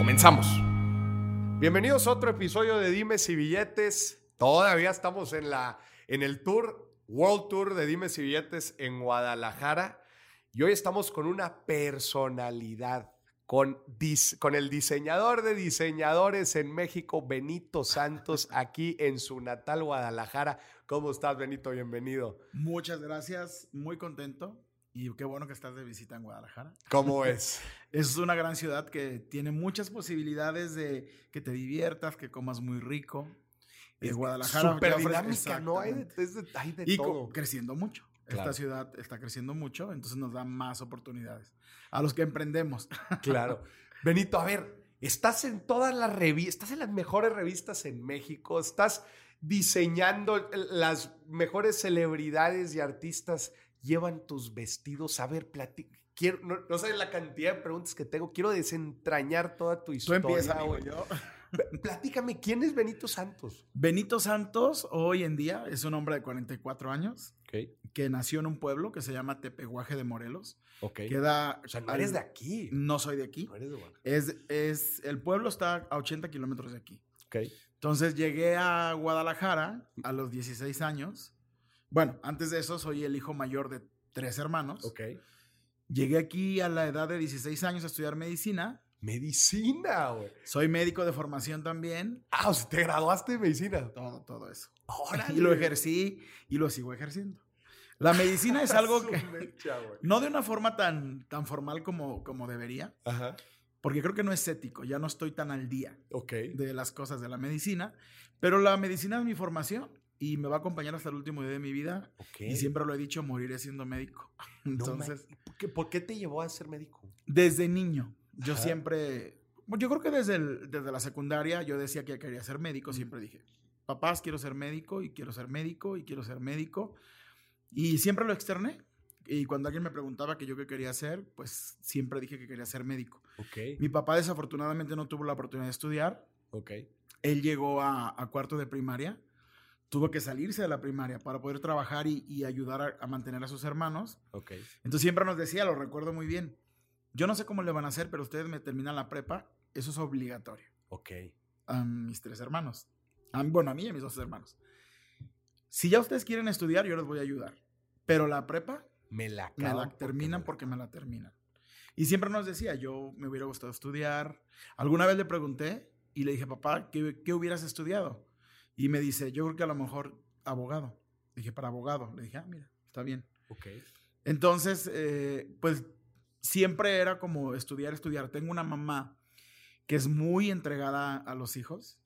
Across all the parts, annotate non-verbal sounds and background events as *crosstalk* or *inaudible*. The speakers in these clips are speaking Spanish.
Comenzamos. Bienvenidos a otro episodio de Dimes y Billetes. Todavía estamos en, la, en el tour, World Tour de Dimes y Billetes en Guadalajara. Y hoy estamos con una personalidad, con, con el diseñador de diseñadores en México, Benito Santos, *laughs* aquí en su natal Guadalajara. ¿Cómo estás, Benito? Bienvenido. Muchas gracias, muy contento. Y qué bueno que estás de visita en Guadalajara. ¿Cómo *laughs* es? es una gran ciudad que tiene muchas posibilidades de que te diviertas, que comas muy rico. Es Guadalajara. Súper dinámica, ¿no? Hay de, hay de y creciendo mucho. Esta ciudad está creciendo mucho, entonces nos da más oportunidades a los que emprendemos. *laughs* Claro. Benito, a ver, estás en todas las revistas, estás en las mejores revistas en México, estás diseñando las mejores celebridades y artistas llevan tus vestidos. A ver, platica. Quiero, no, sabes la cantidad de preguntas que tengo. Quiero desentrañar toda tu historia. Tú empieza, güey. Yo. Platícame, ¿quién es Benito Santos? Benito Santos, hoy en día, es un hombre de 44 años. Que nació en un pueblo que se llama Tepehuaje de Morelos. Ok. Queda o sea, no eres de aquí. No soy de aquí. No eres de es, es, el pueblo está a 80 kilómetros de aquí. Ok. Entonces llegué a Guadalajara a los 16 años bueno, antes de eso soy el hijo mayor de tres hermanos. Ok. Llegué aquí a la edad de 16 años a estudiar medicina. Medicina, güey. Soy médico de formación también. Ah, o sea, te graduaste de medicina. Todo, todo eso. Órale. Y lo ejercí y lo sigo ejerciendo. La medicina es *laughs* algo que no de una forma tan, tan formal como, como debería. Ajá. Porque creo que no es ético, ya no estoy tan al día de las cosas de la medicina, pero la medicina es mi formación y me va a acompañar hasta el último día de mi vida. Y siempre lo he dicho, moriré siendo médico. *laughs* Entonces, ¿por, qué, te llevó a ser médico? Desde niño, yo siempre, yo creo que desde, desde la secundaria yo decía que quería ser médico, siempre dije, papás, quiero ser médico y quiero ser médico y quiero ser médico. Y siempre lo externé. Y cuando alguien me preguntaba que yo qué quería hacer, pues siempre dije que quería ser médico. Okay. Mi papá desafortunadamente no tuvo la oportunidad de estudiar. Okay. Él llegó a, a cuarto de primaria tuvo que salirse de la primaria para poder trabajar y, ayudar a, mantener a sus hermanos. Ok. Entonces siempre nos decía, lo recuerdo muy bien, yo no sé cómo le van a hacer, pero ustedes me terminan la prepa, eso es obligatorio. Ok. A mis tres hermanos. bueno, a mí y a mis dos hermanos. Si ya ustedes quieren estudiar, yo les voy a ayudar. Pero la prepa, me la, me la terminan porque me la terminan. Y siempre nos decía, yo me hubiera gustado estudiar. Alguna vez le pregunté y le dije, papá, ¿qué, qué hubieras estudiado? Y me dice, yo creo que a lo mejor abogado. Dije, para abogado. Le dije, ah, mira, está bien. Ok. Entonces, eh, pues siempre era como estudiar, estudiar. Tengo una mamá que es muy entregada a los hijos,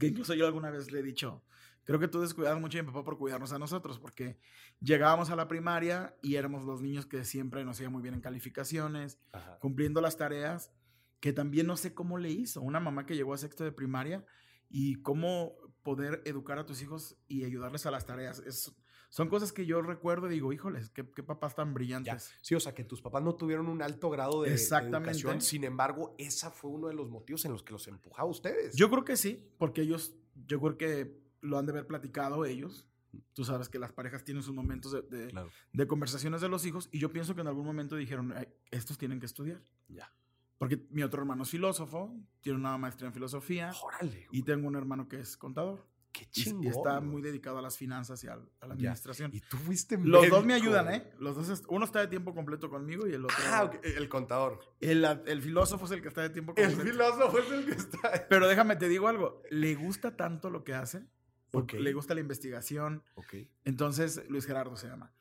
que incluso yo alguna vez le he dicho, creo que tú descuidas mucho a mi papá por cuidarnos a nosotros, porque llegábamos a la primaria y éramos los niños que siempre nos iba muy bien en calificaciones, cumpliendo las tareas, que también no sé cómo le hizo. Una mamá que llegó a sexto de primaria y cómo poder educar a tus hijos y ayudarles a las tareas. Es, son cosas que yo recuerdo y digo, híjoles, qué, papás tan brillantes. Sí, o sea, que tus papás no tuvieron un alto grado de, Exactamente. educación. Sin embargo, esa fue uno de los motivos en los que los empujaba a ustedes. Yo creo que sí, porque ellos, yo creo que lo han de haber platicado ellos. Tú sabes que las parejas tienen sus momentos de, de, conversaciones de los hijos y yo pienso que en algún momento dijeron, estos tienen que estudiar. Ya. Porque mi otro hermano es filósofo, tiene una maestría en filosofía. Órale. Y tengo un hermano que es contador. Qué chingón. Y está muy dedicado a las finanzas y a, la administración. Y tú fuiste Los dos me ayudan, ¿eh? Los dos, uno está de tiempo completo conmigo y el otro. Ah, el contador. El, el, filósofo es el que está de tiempo completo. El filósofo es el que está. Pero déjame te digo algo. Le gusta tanto lo que hace. Porque le gusta la investigación. Ok. Entonces, Luis Gerardo se llama.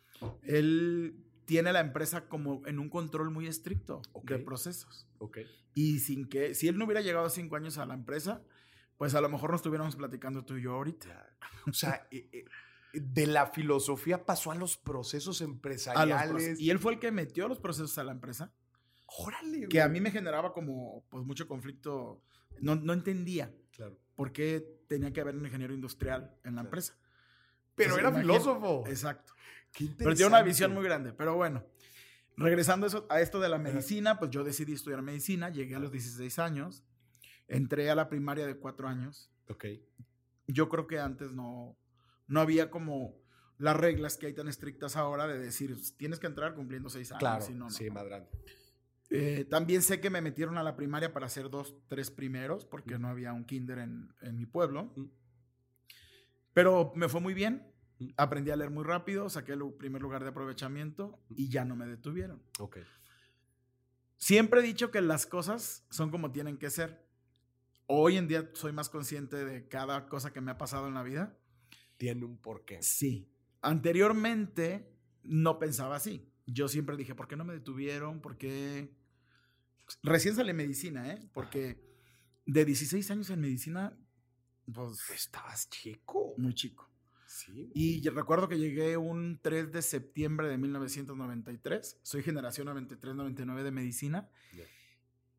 Él tiene la empresa como en un control muy estricto de procesos. Ok. Y sin que, si él no hubiera llegado cinco años a la empresa, pues a lo mejor no estuviéramos platicando tú y yo ahorita. O sea, eh, eh, de la filosofía pasó a los procesos empresariales. y él fue el que metió los procesos a la empresa. Órale, Que a mí me generaba como, pues, mucho conflicto. No, no entendía Claro. por qué tenía que haber un ingeniero industrial en la Claro. empresa. Pero Entonces, era filósofo. Exacto. Pero tiene una visión muy grande. Pero bueno, regresando a, eso- a esto de la medicina, pues yo decidí estudiar medicina, llegué a los 16 años, entré a la primaria de 4 años. Ok. Yo creo que antes no, no había como las reglas que hay tan estrictas ahora de decir, tienes que entrar cumpliendo 6 años. Claro. si no, no. Sí, grande. Eh, también sé que me metieron a la primaria para hacer dos, tres primeros, porque no había un kinder en, en mi pueblo. Mm. Pero me fue muy bien. Aprendí a leer muy rápido, saqué el primer lugar de aprovechamiento y ya no me detuvieron. Ok. Siempre he dicho que las cosas son como tienen que ser. Hoy en día soy más consciente de cada cosa que me ha pasado en la vida. Tiene un porqué. Sí. Anteriormente no pensaba así. Yo siempre dije, ¿por qué no me detuvieron? ¿Por qué? Recién salí medicina, ¿eh? Porque de 16 años en medicina, pues Estabas chico. muy chico. Sí. Y recuerdo que llegué un 3 de septiembre de 1993. Soy generación 93-99 de medicina. Ya.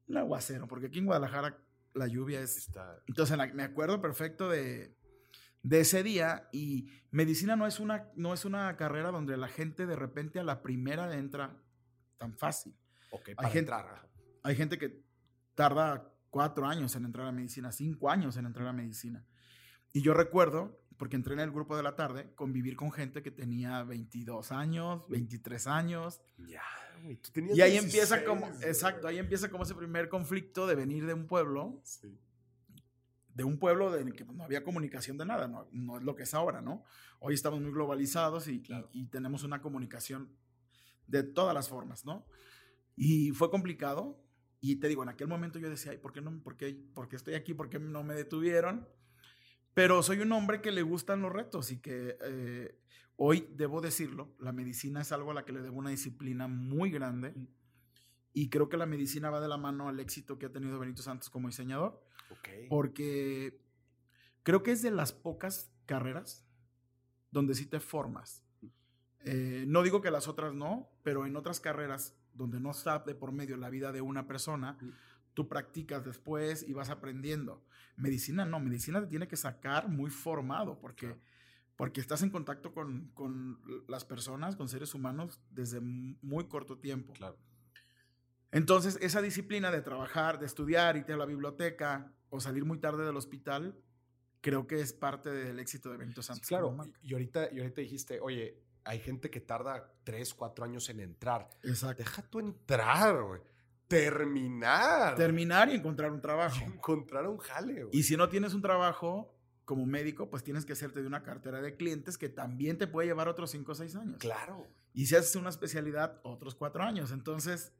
Un aguacero, porque aquí en Guadalajara la lluvia es Está. entonces la- me acuerdo perfecto de, de ese día y medicina no es, una, no es una carrera donde la gente de repente a la primera entra tan fácil. Para gente- entrar. Hay gente que tarda cuatro años en entrar a medicina, cinco años en entrar a medicina. Y yo recuerdo, porque entré en el grupo de la tarde, convivir con gente que tenía 22 años, 23 años. Ya, güey. Tú tenías Y ahí 16, empieza como, güey. exacto, ahí empieza como ese primer conflicto de venir de un pueblo Sí. de un pueblo de que no había comunicación de nada, no, no es lo que es ahora, ¿no? Hoy estamos muy globalizados y, y- Claro. y tenemos una comunicación de todas las formas, ¿no? Y fue complicado. Y te digo, en aquel momento yo decía, Ay, ¿por qué, no, por, qué, ¿por qué estoy aquí? ¿Por qué no me detuvieron? Pero soy un hombre que le gustan los retos y que eh, hoy, debo decirlo, la medicina es algo a la que le debo una disciplina muy grande. Y creo que la medicina va de la mano al éxito que ha tenido Benito Santos como diseñador porque creo que es de las pocas carreras donde sí te formas. Eh, no digo que las otras no, pero en otras carreras donde no está de por medio la vida de una persona, Mm. tú practicas después y vas aprendiendo. Medicina no, medicina te tiene que sacar muy formado porque, Claro. porque estás en contacto con, con las personas, con seres humanos desde muy corto tiempo. Claro. Entonces, esa disciplina de trabajar, de estudiar, irte a la biblioteca o salir muy tarde del hospital, creo que es parte del éxito de Benito Santos. claro. y ahorita, y ahorita dijiste, oye, hay gente que tarda 3, 4 años en entrar. Exacto. Deja tú entrar, güey. Terminar. Terminar y encontrar un trabajo. Y encontrar un jale, güey. Y si no tienes un trabajo como médico, pues tienes que hacerte de una cartera de clientes que también te puede llevar otros 5 o 6 años. Claro. Y si haces una especialidad, otros 4 años. Entonces,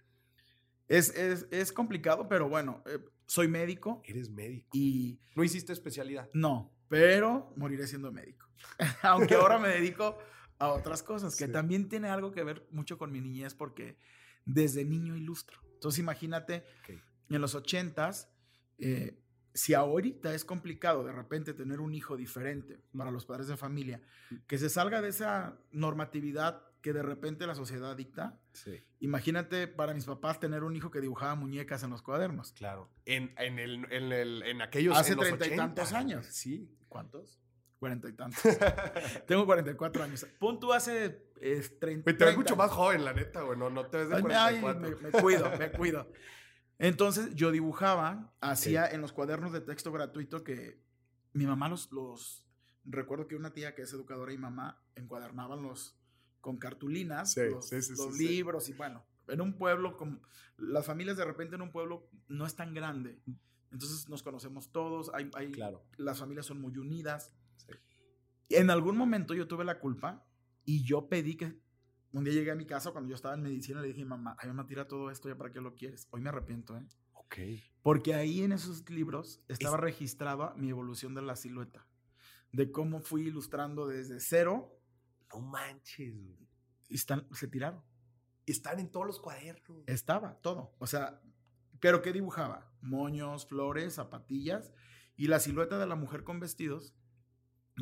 es, es, es complicado, pero bueno, eh, soy médico Eres médico. y No hiciste especialidad. No, pero moriré siendo médico. *laughs* Aunque ahora me dedico a otras cosas, que Sí. también tiene algo que ver mucho con mi niñez, porque desde niño ilustro. Entonces imagínate, en los ochentas, eh, si ahorita es complicado de repente tener un hijo diferente para los padres de familia, que se salga de esa normatividad que de repente la sociedad dicta, Sí. imagínate para mis papás tener un hijo que dibujaba muñecas en los cuadernos. Claro. En, en, el, en, el, en aquellos. Hace treinta y 80, tantos años. Sí. ¿Cuántos? Cuarenta y tantos. *laughs* Tengo 44 años. Pun tú hace eh, 30. Güey, te ves 30. mucho más joven, la neta, güey. No, no te ves de Ay, me- ay, 44. me, me cuido, me cuido. Entonces yo dibujaba, hacía en los cuadernos de texto gratuito que mi mamá los, los. Recuerdo que una tía que es educadora y mamá encuadernaban los con cartulinas, Sí, los, sí, sí, los libros y bueno, en un pueblo, como, las familias de repente en un pueblo no es tan grande. Entonces nos conocemos todos, hay, hay- Claro. las familias son muy unidas. En algún momento yo tuve la culpa y yo pedí que un día llegué a mi casa cuando yo estaba en medicina y le dije, mamá, ay, mamá, tira todo esto ya para qué lo quieres. Hoy me arrepiento, ¿eh? Ok. Porque ahí en esos libros estaba registrada mi evolución de la silueta, de cómo fui ilustrando desde cero No manches, güey. y están, se tiraron. Están en todos los cuadernos. Estaba todo. O sea, ¿pero qué dibujaba? Moños, flores, zapatillas y la silueta de la mujer con vestidos,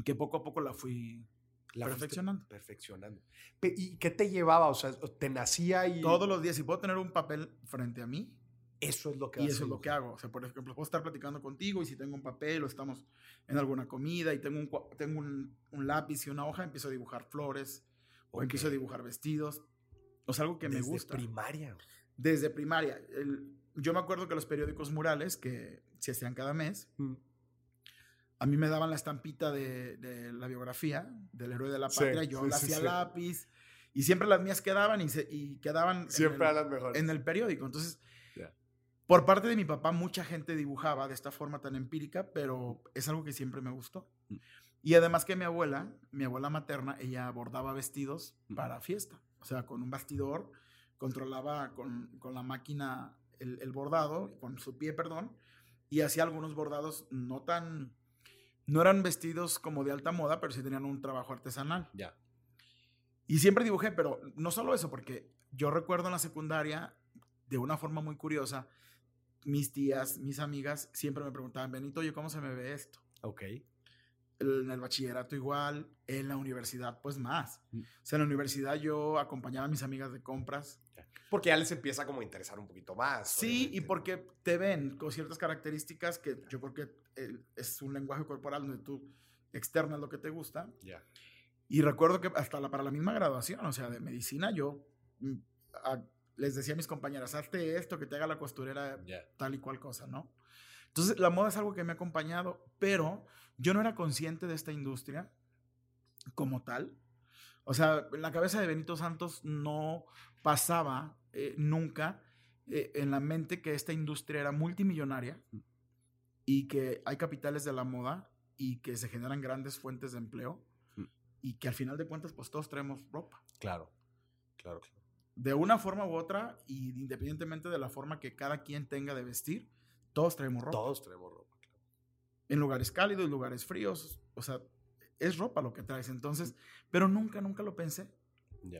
que poco a poco la fui perfeccionando. Perfeccionando. ¿Y qué te llevaba? O sea, te nacía y... Todos los días, si puedo tener un papel frente a mí, eso es lo que Y eso es lo que hago. O sea, por ejemplo, puedo estar platicando contigo y si tengo un papel o estamos en alguna comida y tengo un, tengo un, un lápiz y una hoja, empiezo a dibujar flores o empiezo a dibujar vestidos. O sea, algo que me gusta. Desde primaria. Desde primaria. yo me acuerdo que los periódicos murales que se hacían cada mes, mm. A mí me daban la estampita de, de, la biografía del héroe de la patria. yo la hacía lápiz y siempre las mías quedaban y, se, y quedaban siempre en, el, mejores. en el periódico. Entonces, por parte de mi papá, mucha gente dibujaba de esta forma tan empírica, pero es algo que siempre me gustó. Mm. Y además que mi abuela, mi abuela materna, ella bordaba vestidos mm. para fiesta. O sea, con un bastidor, controlaba con, con la máquina el, el, bordado, con su pie, perdón, y hacía algunos bordados no tan... No eran vestidos como de alta moda, pero sí tenían un trabajo artesanal. Ya. Y siempre dibujé, pero no solo eso, porque yo recuerdo en la secundaria, de una forma muy curiosa, mis tías, mis amigas siempre me preguntaban, Benito, oye, ¿cómo se me ve esto? Ok. En el bachillerato igual, en la universidad pues más. Mm. O sea, en la universidad yo acompañaba a mis amigas de compras. Porque ya les empieza como a interesar un poquito más. Sí, y porque te ven con ciertas características que yo creo que eh, es un lenguaje corporal donde tú externas lo que te gusta. Ya. Y recuerdo que hasta la, para la misma graduación, o sea, de medicina, yo mm, les decía a mis compañeras, hazte esto, que te haga la costurera tal y cual cosa, ¿no? Entonces, la moda es algo que me ha acompañado, pero yo no era consciente de esta industria como tal. O sea, en la cabeza de Benito Santos no pasaba eh, nunca eh, en la mente que esta industria era multimillonaria mm. y que hay capitales de la moda y que se generan grandes fuentes de empleo mm. y que al final de cuentas, pues todos traemos ropa. Claro, claro, claro de una forma u otra, y independientemente de la forma que cada quien tenga de vestir, todos traemos ropa. Todos traemos ropa, claro. En lugares cálidos, lugares fríos, o sea, es ropa lo que traes. Entonces, pero nunca, nunca lo pensé.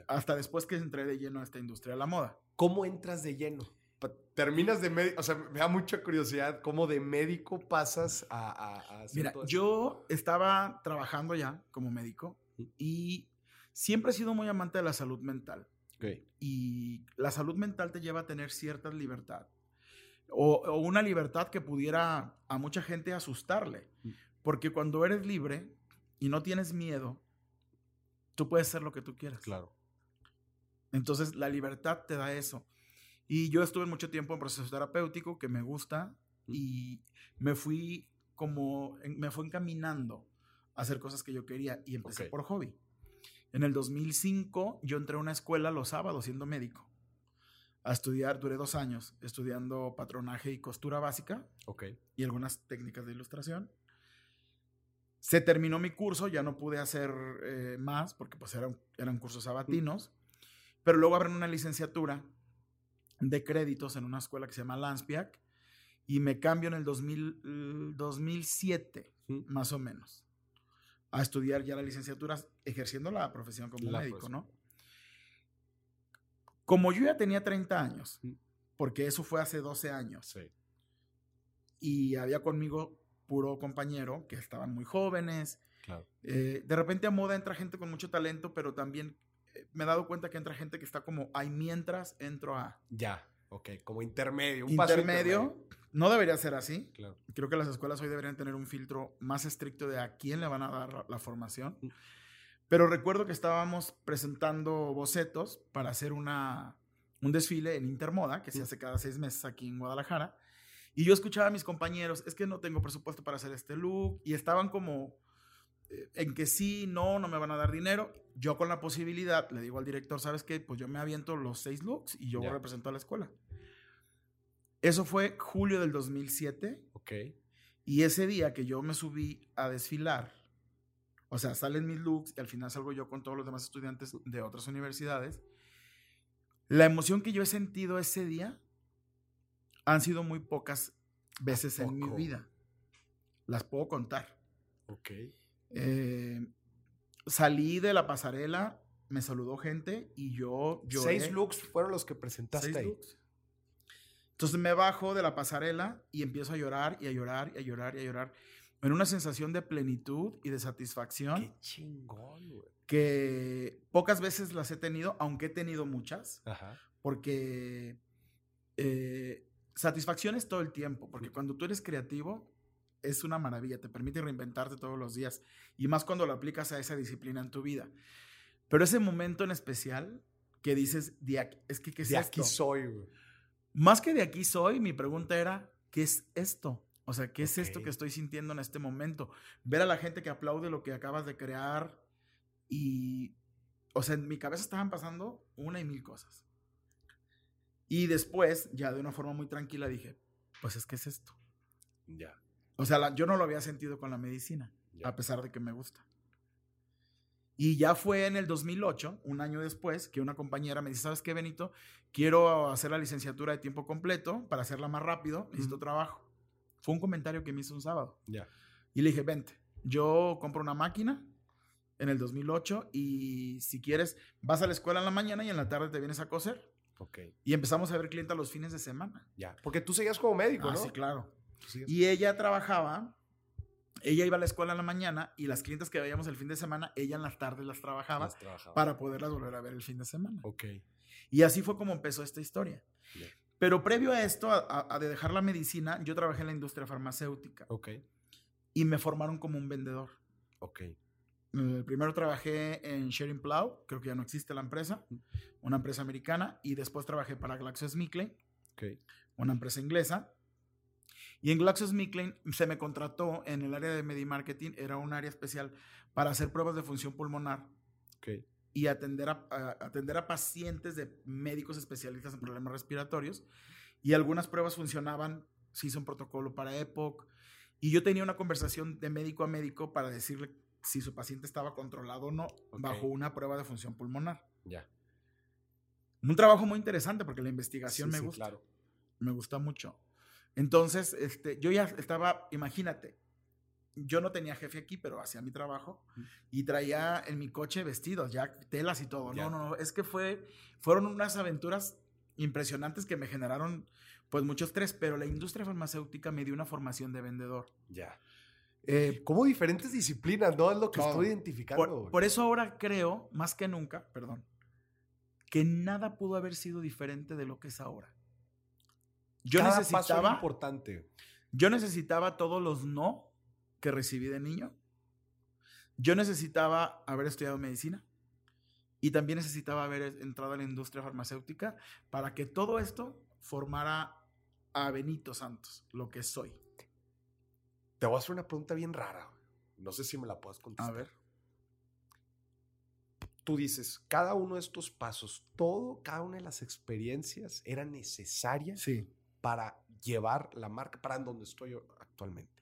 Hasta después que entré de lleno a esta industria de la moda. ¿Cómo entras de lleno? Terminas de médico, o sea, me da mucha curiosidad, ¿cómo de médico pasas a... Mira, yo estaba trabajando ya como médico y siempre he sido muy amante de la salud mental. Y la salud mental te lleva a tener cierta libertad. O, una libertad que pudiera a mucha gente asustarle. Mm. Porque cuando eres libre y no tienes miedo, tú puedes ser lo que tú quieras. Claro. Entonces, la libertad te da eso. Y yo estuve mucho tiempo en proceso terapéutico que me gusta y me fui como, me fue encaminando a hacer cosas que yo quería y empecé por hobby. En el 2005 yo entré a una escuela los sábados siendo médico. A estudiar, duré dos años estudiando patronaje y costura básica. Ok. Y algunas técnicas de ilustración. Se terminó mi curso, ya no pude hacer eh, más porque pues eran, eran cursos sabatinos. Pero luego abren una licenciatura de créditos en una escuela que se llama Lanspiac y me cambio en el 2000, 2007, más o menos a estudiar ya la licenciatura ejerciendo la profesión como médico, ¿no? Como yo ya tenía 30 años, porque eso fue hace 12 años, sí. y había conmigo puro compañero que estaban muy jóvenes. Claro. Eh, de repente a moda entra gente con mucho talento, pero también eh, me he dado cuenta que entra gente que está como ahí mientras entro a. Ya, ok, como intermedio. Un intermedio, paso intermedio no debería ser así. Creo que las escuelas hoy deberían tener un filtro más estricto de a quién le van a dar la formación. Mm. Pero recuerdo que estábamos presentando bocetos para hacer una, un desfile en Intermoda, que se mm. hace cada seis meses aquí en Guadalajara. Y yo escuchaba a mis compañeros, es que no tengo presupuesto para hacer este look. Y estaban como eh, en que sí, no, no me van a dar dinero. Yo con la posibilidad le digo al director, ¿sabes qué? Pues yo me aviento los seis looks y yo represento a la escuela. Eso fue julio del 2007. Ok. Y ese día que yo me subí a desfilar, o sea, salen mis looks y al final salgo yo con todos los demás estudiantes de otras universidades, la emoción que yo he sentido ese día han sido muy pocas veces en mi vida. Las puedo contar. Ok. Eh, salí de la pasarela, me saludó gente y yo lloré. Seis looks fueron los que presentaste ahí. Entonces me bajo de la pasarela y empiezo a llorar y a llorar y a llorar y a llorar. en una sensación de plenitud y de satisfacción. Qué chingón, güey. Que pocas veces las he tenido, aunque he tenido muchas. Ajá. Porque eh, satisfacción es todo el tiempo. Porque cuando tú eres creativo, es una maravilla. Te permite reinventarte todos los días. Y más cuando lo aplicas a esa disciplina en tu vida. Pero ese momento en especial que dices, de aquí, es que, ¿qué es de esto? aquí soy, güey. Más que de aquí soy, mi pregunta era, ¿qué es esto? O sea, ¿qué es esto que estoy sintiendo en este momento? Ver a la gente que aplaude lo que acabas de crear y, o sea, en mi cabeza estaban pasando una y mil cosas. Y después, ya de una forma muy tranquila, dije, pues es que es esto. Ya. O sea, la- yo no lo había sentido con la medicina, ya. a pesar de que me gusta. Y ya fue en el 2008, un año después, que una compañera me dice, ¿sabes qué, Benito? Quiero hacer la licenciatura de tiempo completo para hacerla más rápido, necesito Ujú. trabajo. Fue un comentario que me hizo un sábado. Ya. Y le dije, vente, yo compro una máquina en el 2008 y si quieres, vas a la escuela en la mañana y en la tarde te vienes a coser. Ok. Y empezamos a ver clientes los fines de semana. Ya. Porque tú seguías como médico, Ah, ¿no? sí, claro. Y ella trabajaba, ella iba a la escuela en la mañana y las clientes que veíamos el fin de semana, ella en las tardes las trabajaba Las trabajaba. para poderlas volver a ver el fin de semana. Ok. Y así fue como empezó esta historia. Ya. Pero previo a esto, a, a- a de dejar la medicina, yo trabajé en la industria farmacéutica Ok. y me formaron como un vendedor. Ok. Eh, primero trabajé en Sharing Plow, creo que ya no existe la empresa, una empresa americana, y después trabajé para GlaxoSmithKline, una empresa inglesa. Y en GlaxoSmithKline se me contrató en el área de Medimarketing, era un área especial para hacer pruebas de función pulmonar y atender a, a- atender a pacientes de médicos especialistas en problemas respiratorios. Y algunas pruebas funcionaban, se hizo un protocolo para EPOC. Y yo tenía una conversación de médico a médico para decirle si su paciente estaba controlado o no bajo una prueba de función pulmonar. Ya. Un trabajo muy interesante porque la investigación Sí, me sí, gusta. Claro. Me gusta mucho. Entonces, este, yo ya estaba, imagínate, yo no tenía jefe aquí, pero hacía mi trabajo y traía en mi coche vestidos, ya telas y todo. Ya. No, no, no, es que fue, fueron unas aventuras impresionantes que me generaron pues mucho estrés, pero la industria farmacéutica me dio una formación de vendedor. Ya. Eh, Como diferentes disciplinas, ¿no? Es lo que estoy identificando. por, eso ahora creo, más que nunca, perdón, que nada pudo haber sido diferente de lo que es ahora. Yo Cada paso era necesitaba... importante. Yo necesitaba todos los no que recibí de niño. Yo necesitaba haber estudiado medicina y también necesitaba haber entrado a la industria farmacéutica para que todo esto formara a Benito Santos, lo que soy. Te voy a hacer una pregunta bien rara. No sé si me la puedas A contestar. ver. Tú dices, cada uno de estos pasos, todo, cada una de las experiencias era necesaria Sí. para llevar la marca para en donde estoy actualmente.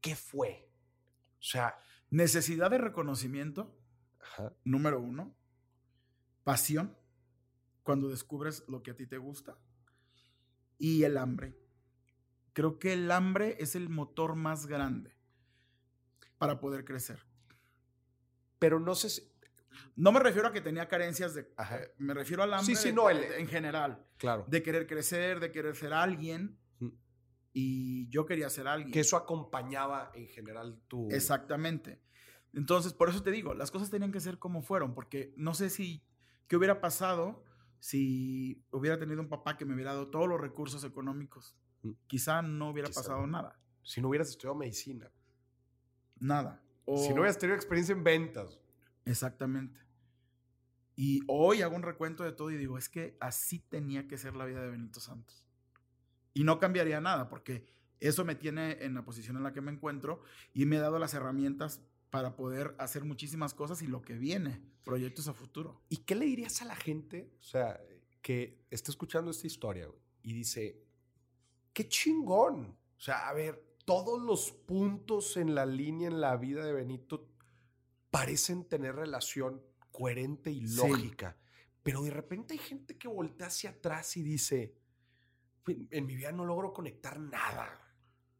¿Qué fue? O sea, Necesidad de reconocimiento, ajá, número uno. Pasión, cuando descubres lo que a ti te gusta. Y el hambre. Creo que el hambre es el motor más grande para poder crecer. pero no sé si... No me refiero a que tenía carencias de... Ajá. eh, me refiero al hambre Sí, sí, de- no, el- de- en general. Claro. De querer crecer, de querer ser alguien. Mm. Y yo quería ser alguien. Que eso acompañaba en general tu... Exactamente. Entonces, por eso te digo, las cosas tenían que ser como fueron, porque no sé si, qué hubiera pasado si hubiera tenido un papá que me hubiera dado todos los recursos económicos. Quizá no hubiera Quizá pasado no. nada. Si no hubieras estudiado medicina. Nada. O- Si no hubieras tenido experiencia en ventas. Exactamente. Y hoy hago un recuento de todo y digo, es que así tenía que ser la vida de Benito Santos. Y no cambiaría nada, porque eso me tiene en la posición en la que me encuentro y me ha dado las herramientas para poder hacer muchísimas cosas y lo que viene, proyectos a futuro. ¿Y qué le dirías a la gente, o sea, que está escuchando esta historia güey, y dice, qué chingón? O sea, a ver, todos los puntos en la línea en la vida de Benito parecen tener relación coherente y Sí. lógica, pero de repente hay gente que voltea hacia atrás y dice, "Güey, en mi vida no logro conectar nada.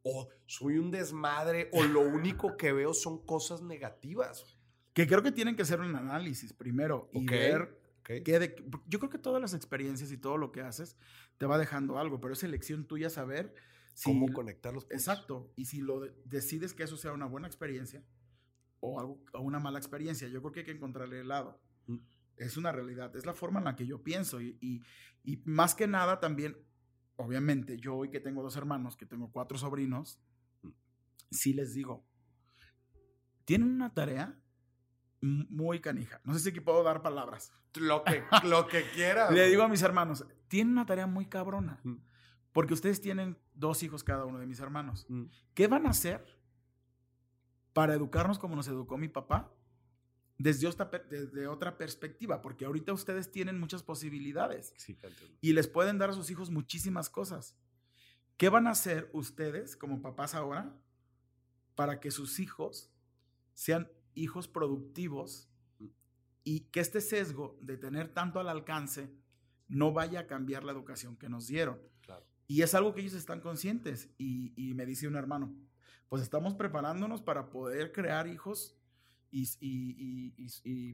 O soy un desmadre, o lo *laughs* único que veo son cosas negativas. Que creo que tienen que hacer un análisis primero y ver ¿ok? qué de- yo creo que todas las experiencias y todo lo que haces te va dejando algo, pero es elección tuya saber cómo conectar los puntos. Exacto. Y si lo decides que eso sea una buena experiencia o, algo, o una mala experiencia, yo creo que hay que encontrarle el lado. Mm. Es una realidad, es la forma en la que yo pienso. Y, y, y, más que nada también, obviamente, yo hoy que tengo dos hermanos, que tengo cuatro sobrinos, mm. sí les digo, tienen una tarea muy canija. No sé si aquí puedo dar palabras. Lo que, *laughs* lo que quiera. Le digo a mis hermanos, tienen una tarea muy cabrona. Mm. Porque ustedes tienen dos hijos cada uno de mis hermanos. Mm. ¿Qué van a hacer para educarnos como nos educó mi papá? Desde otra, desde otra perspectiva, porque ahorita ustedes tienen muchas posibilidades y les pueden dar a sus hijos muchísimas cosas. ¿Qué van a hacer ustedes como papás ahora para que sus hijos sean hijos productivos mm. y que este sesgo de tener tanto al alcance no vaya a cambiar la educación que nos dieron. Y es algo que ellos están conscientes. Y, me dice un hermano, pues estamos preparándonos para poder crear hijos y,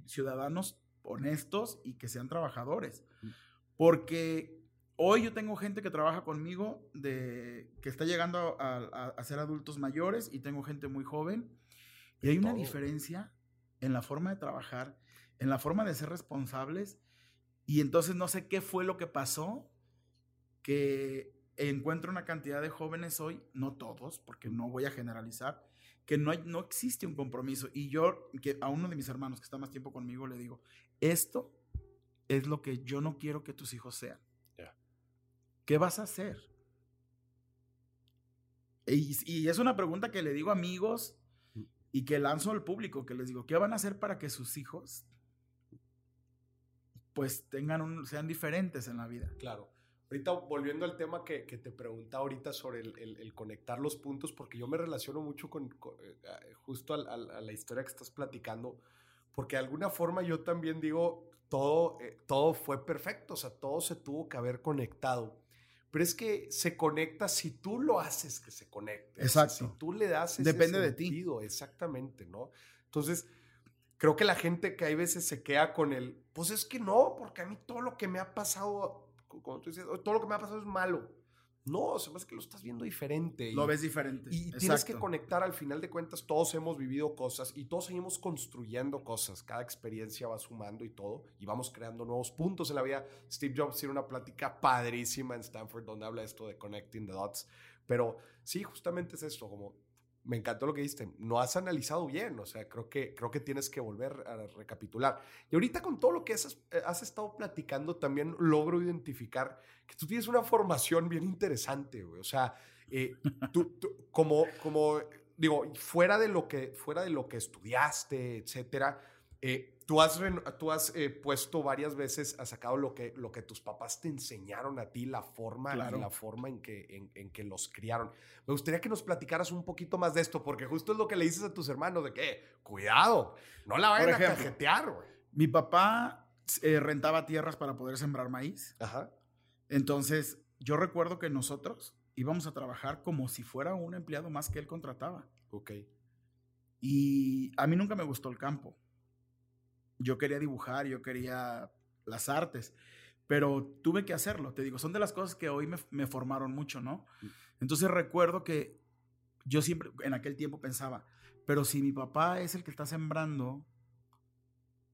ciudadanos honestos y que sean trabajadores. Mm. Porque hoy yo tengo gente que trabaja conmigo, de, que está llegando a, a ser adultos mayores y tengo gente muy joven y hay una diferencia en la forma de trabajar, en la forma de ser responsables. Y entonces no sé qué fue lo que pasó, que encuentro una cantidad de jóvenes hoy, no todos, porque no voy a generalizar, que no, hay, no existe un compromiso. Y yo, que a uno de mis hermanos que está más tiempo conmigo, le digo, esto es lo que yo no quiero que tus hijos sean. ¿Qué vas a hacer? Y, y, es una pregunta que le digo a amigos, y que lanzo al público, que les digo, ¿qué van a hacer para que sus hijos pues tengan un, sean diferentes en la vida? Claro. Ahorita volviendo al tema que, que te preguntaba ahorita sobre el, el, conectar los puntos, porque yo me relaciono mucho con, eh, justo a, la historia que estás platicando, porque de alguna forma yo también digo, todo, eh, todo fue perfecto, o sea, todo se tuvo que haber conectado pero es que se conecta si tú lo haces que se conecte. Exacto. si tú le das ese Depende de ti. Exactamente, ¿no? Entonces, creo que la gente que hay veces se queda con el, pues es que no, porque a mí todo lo que me ha pasado, como tú dices, todo lo que me ha pasado es malo. No, se me hace que lo estás viendo diferente. Lo ves diferente. Y tienes que conectar, al final de cuentas, todos hemos vivido cosas y todos seguimos construyendo cosas. Cada experiencia va sumando y todo, y vamos creando nuevos puntos en la vida. Steve Jobs tiene una plática padrísima en Stanford donde habla esto de connecting the dots. Pero sí, justamente es esto, como me encantó lo que dijiste, no has analizado bien, o sea, creo que, creo que tienes que volver a recapitular. Y ahorita con todo lo que has, has estado platicando, también logro identificar que tú tienes una formación bien interesante, güey. O sea, eh, tú, como, como, digo, fuera de lo que, fuera de lo que estudiaste, etcétera, eh, tú has, tú has eh, puesto varias veces, has sacado lo que, lo que tus papás te enseñaron a ti, la forma, la forma en que, en, que los criaron. Me gustaría que nos platicaras un poquito más de esto, porque justo es lo que le dices a tus hermanos, de que, cuidado, no la vayan a cajetear. Mi papá eh, rentaba tierras para poder sembrar maíz. Ajá. Entonces, yo recuerdo que nosotros íbamos a trabajar como si fuera un empleado más que él contrataba. Ok. Y a mí nunca me gustó el campo yo quería dibujar, yo quería las artes, pero tuve que hacerlo, te digo, son de las cosas que hoy me, formaron mucho, ¿no? Mm. Entonces recuerdo que yo siempre en aquel tiempo pensaba, pero si mi papá es el que está sembrando,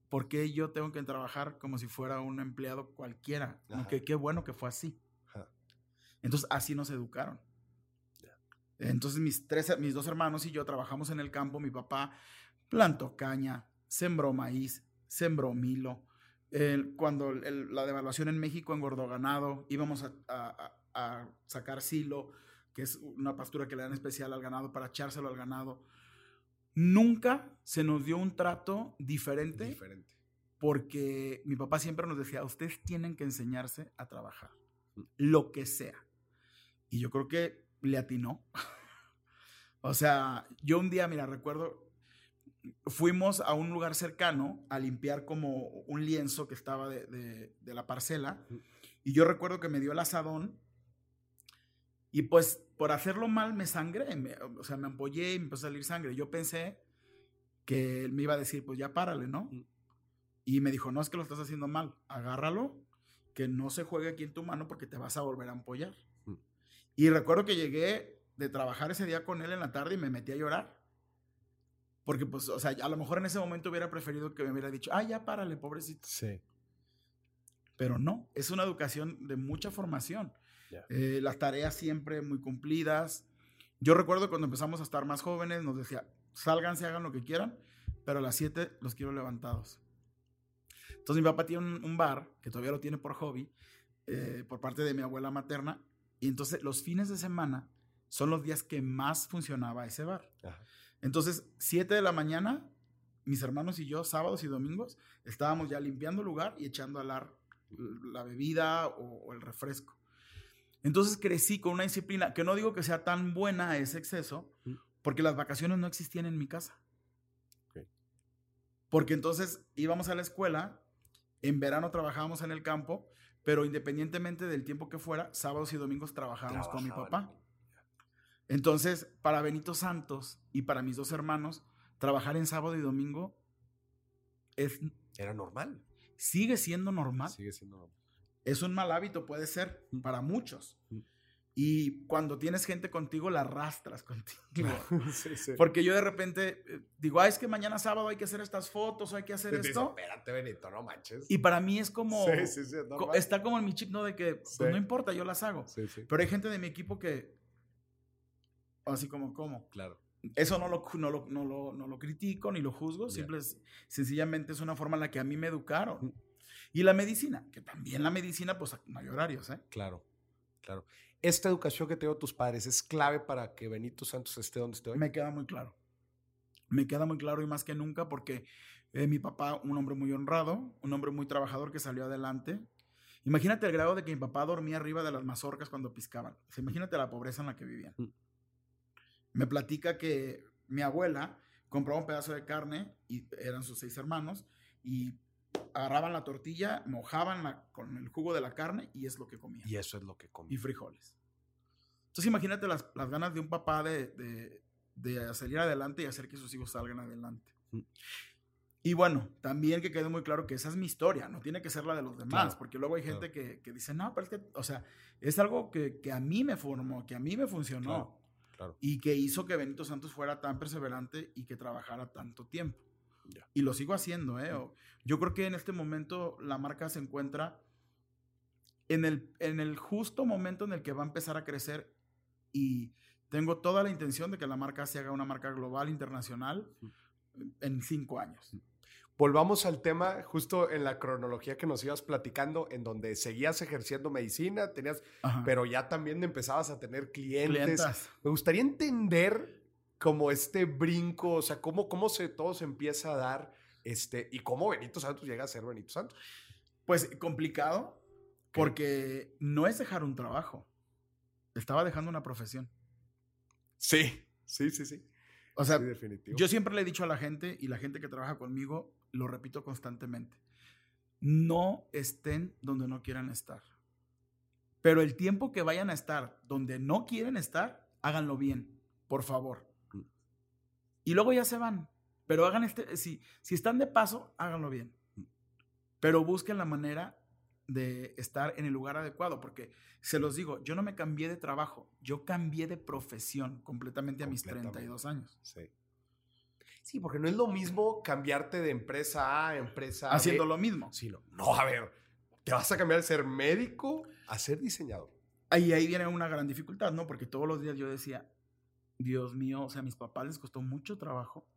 ¿por qué yo tengo que trabajar como si fuera un empleado cualquiera? Aunque qué bueno que fue así. Entonces así nos educaron. Entonces mis, tres, mis dos hermanos y yo trabajamos en el campo, mi papá plantó caña, sembró maíz, sembró Milo. cuando la devaluación en México engordó ganado, íbamos a, sacar silo, que es una pastura que le dan especial al ganado para echárselo al ganado. Nunca se nos dio un trato diferente, diferente. porque mi papá siempre nos decía, ustedes tienen que enseñarse a trabajar, mm. lo que sea. Y yo creo que le atinó. *laughs* o sea, yo un día, mira, recuerdo, fuimos a un lugar cercano a limpiar como un lienzo que estaba de, la parcela. Y yo recuerdo que me dio el asadón. Y pues por hacerlo mal me sangré. o sea, me ampollé y me empezó a salir sangre. Yo pensé que él me iba a decir, pues ya párale, ¿no? Y me dijo, no es que lo estás haciendo mal. Agárralo, que no se juegue aquí en tu mano porque te vas a volver a ampollar. Y recuerdo que llegué de trabajar ese día con él en la tarde y me metí a llorar. Porque, pues, o sea, a lo mejor en ese momento hubiera preferido que me hubiera dicho, ah, ya párale, pobrecito. Sí. Pero no, es una educación de mucha formación. Eh, las tareas siempre muy cumplidas. Yo recuerdo cuando empezamos a estar más jóvenes, nos decía, sálganse, hagan lo que quieran, pero a las 7 los quiero levantados. Entonces mi papá tiene un, bar, que todavía lo tiene por hobby, eh, por parte de mi abuela materna, y entonces los fines de semana son los días que más funcionaba ese bar. Entonces, 7 de la mañana, mis hermanos y yo, sábados y domingos, estábamos ya limpiando el lugar y echando a la, la bebida o, el refresco. Entonces crecí con una disciplina que no digo que sea tan buena ese exceso, porque las vacaciones no existían en mi casa. Porque entonces íbamos a la escuela, en verano trabajábamos en el campo, pero independientemente del tiempo que fuera, sábados y domingos trabajábamos con mi papá. Entonces, para Benito Santos y para mis dos hermanos, trabajar en sábado y domingo es... Era normal. Sigue siendo normal. Sigue siendo normal. Es un mal hábito, puede ser, mm. para muchos. Mm. Y cuando tienes gente contigo, la arrastras *laughs* contigo. *laughs* sí, sí. Porque yo de repente eh, digo, ah, es que mañana sábado hay que hacer estas fotos, hay que hacer esto. Espérate, Benito, no manches. Y para mí es como. Sí, sí, está como en mi chip, ¿no? De que pues, no importa, yo las hago. Pero hay gente de mi equipo que. Así como, ¿cómo? Claro. Eso no lo, no lo, no lo, no lo critico ni lo juzgo, simple, sencillamente es una forma en la que a mí me educaron. Y la medicina, que también la medicina, pues no hay horarios, ¿eh? Claro, claro esta educación que tengo tus padres es clave para que Benito Santos esté donde esté hoy? Me queda muy claro. Me queda muy claro y más que nunca porque eh, mi papá, un hombre muy honrado, un hombre muy trabajador que salió adelante. Imagínate el grado de que mi papá dormía arriba de las mazorcas cuando piscaban. imagínate la pobreza en la que vivían. Mm. Me platica que mi abuela compraba un pedazo de carne y eran sus seis hermanos y agarraban la tortilla, mojaban con el jugo de la carne y es lo que comían. Y eso es lo que comían. Y frijoles. Entonces imagínate las, ganas de un papá de, salir adelante y hacer que sus hijos salgan adelante. Mm. Y bueno, también que quede muy claro que esa es mi historia, no tiene que ser la de los demás, porque luego hay gente que, dice, no, pero es que, o sea, es algo que, a mí me formó, que a mí me funcionó. Y que hizo que Benito Santos fuera tan perseverante y que trabajara tanto tiempo. Y lo sigo haciendo, ¿eh? Yo creo que en este momento la marca se encuentra en el, en el justo momento en el que va a empezar a crecer y tengo toda la intención de que la marca se haga una marca global, internacional, en cinco años. Volvamos al tema justo en la cronología que nos ibas platicando, en donde seguías ejerciendo medicina, tenías, pero ya también empezabas a tener clientes. Me gustaría entender como este brinco, o sea, cómo, cómo se, todo se empieza a dar este, y cómo Benito Santos llega a ser Benito Santos. Pues complicado, porque no es dejar un trabajo, estaba dejando una profesión. Sí, sí, sí, sí. O sea, yo siempre le he dicho a la gente y la gente que trabaja conmigo, lo repito constantemente, no estén donde no quieran estar. Pero el tiempo que vayan a estar donde no quieren estar, háganlo bien, por favor y luego ya se van. Pero hagan este, si, si están de paso, háganlo bien. Pero busquen la manera de estar en el lugar adecuado, porque se los digo, yo no me cambié de trabajo, yo cambié de profesión completamente a mis 32 años. Sí. Sí, porque no es lo mismo cambiarte de empresa A a empresa Haciendo lo mismo. Sí, no. no, a ver, te vas a cambiar de ser médico a ser diseñador. Ahí, ahí viene una gran dificultad, ¿no? Porque todos los días yo decía, Dios mío, o sea, a mis papás les costó mucho trabajo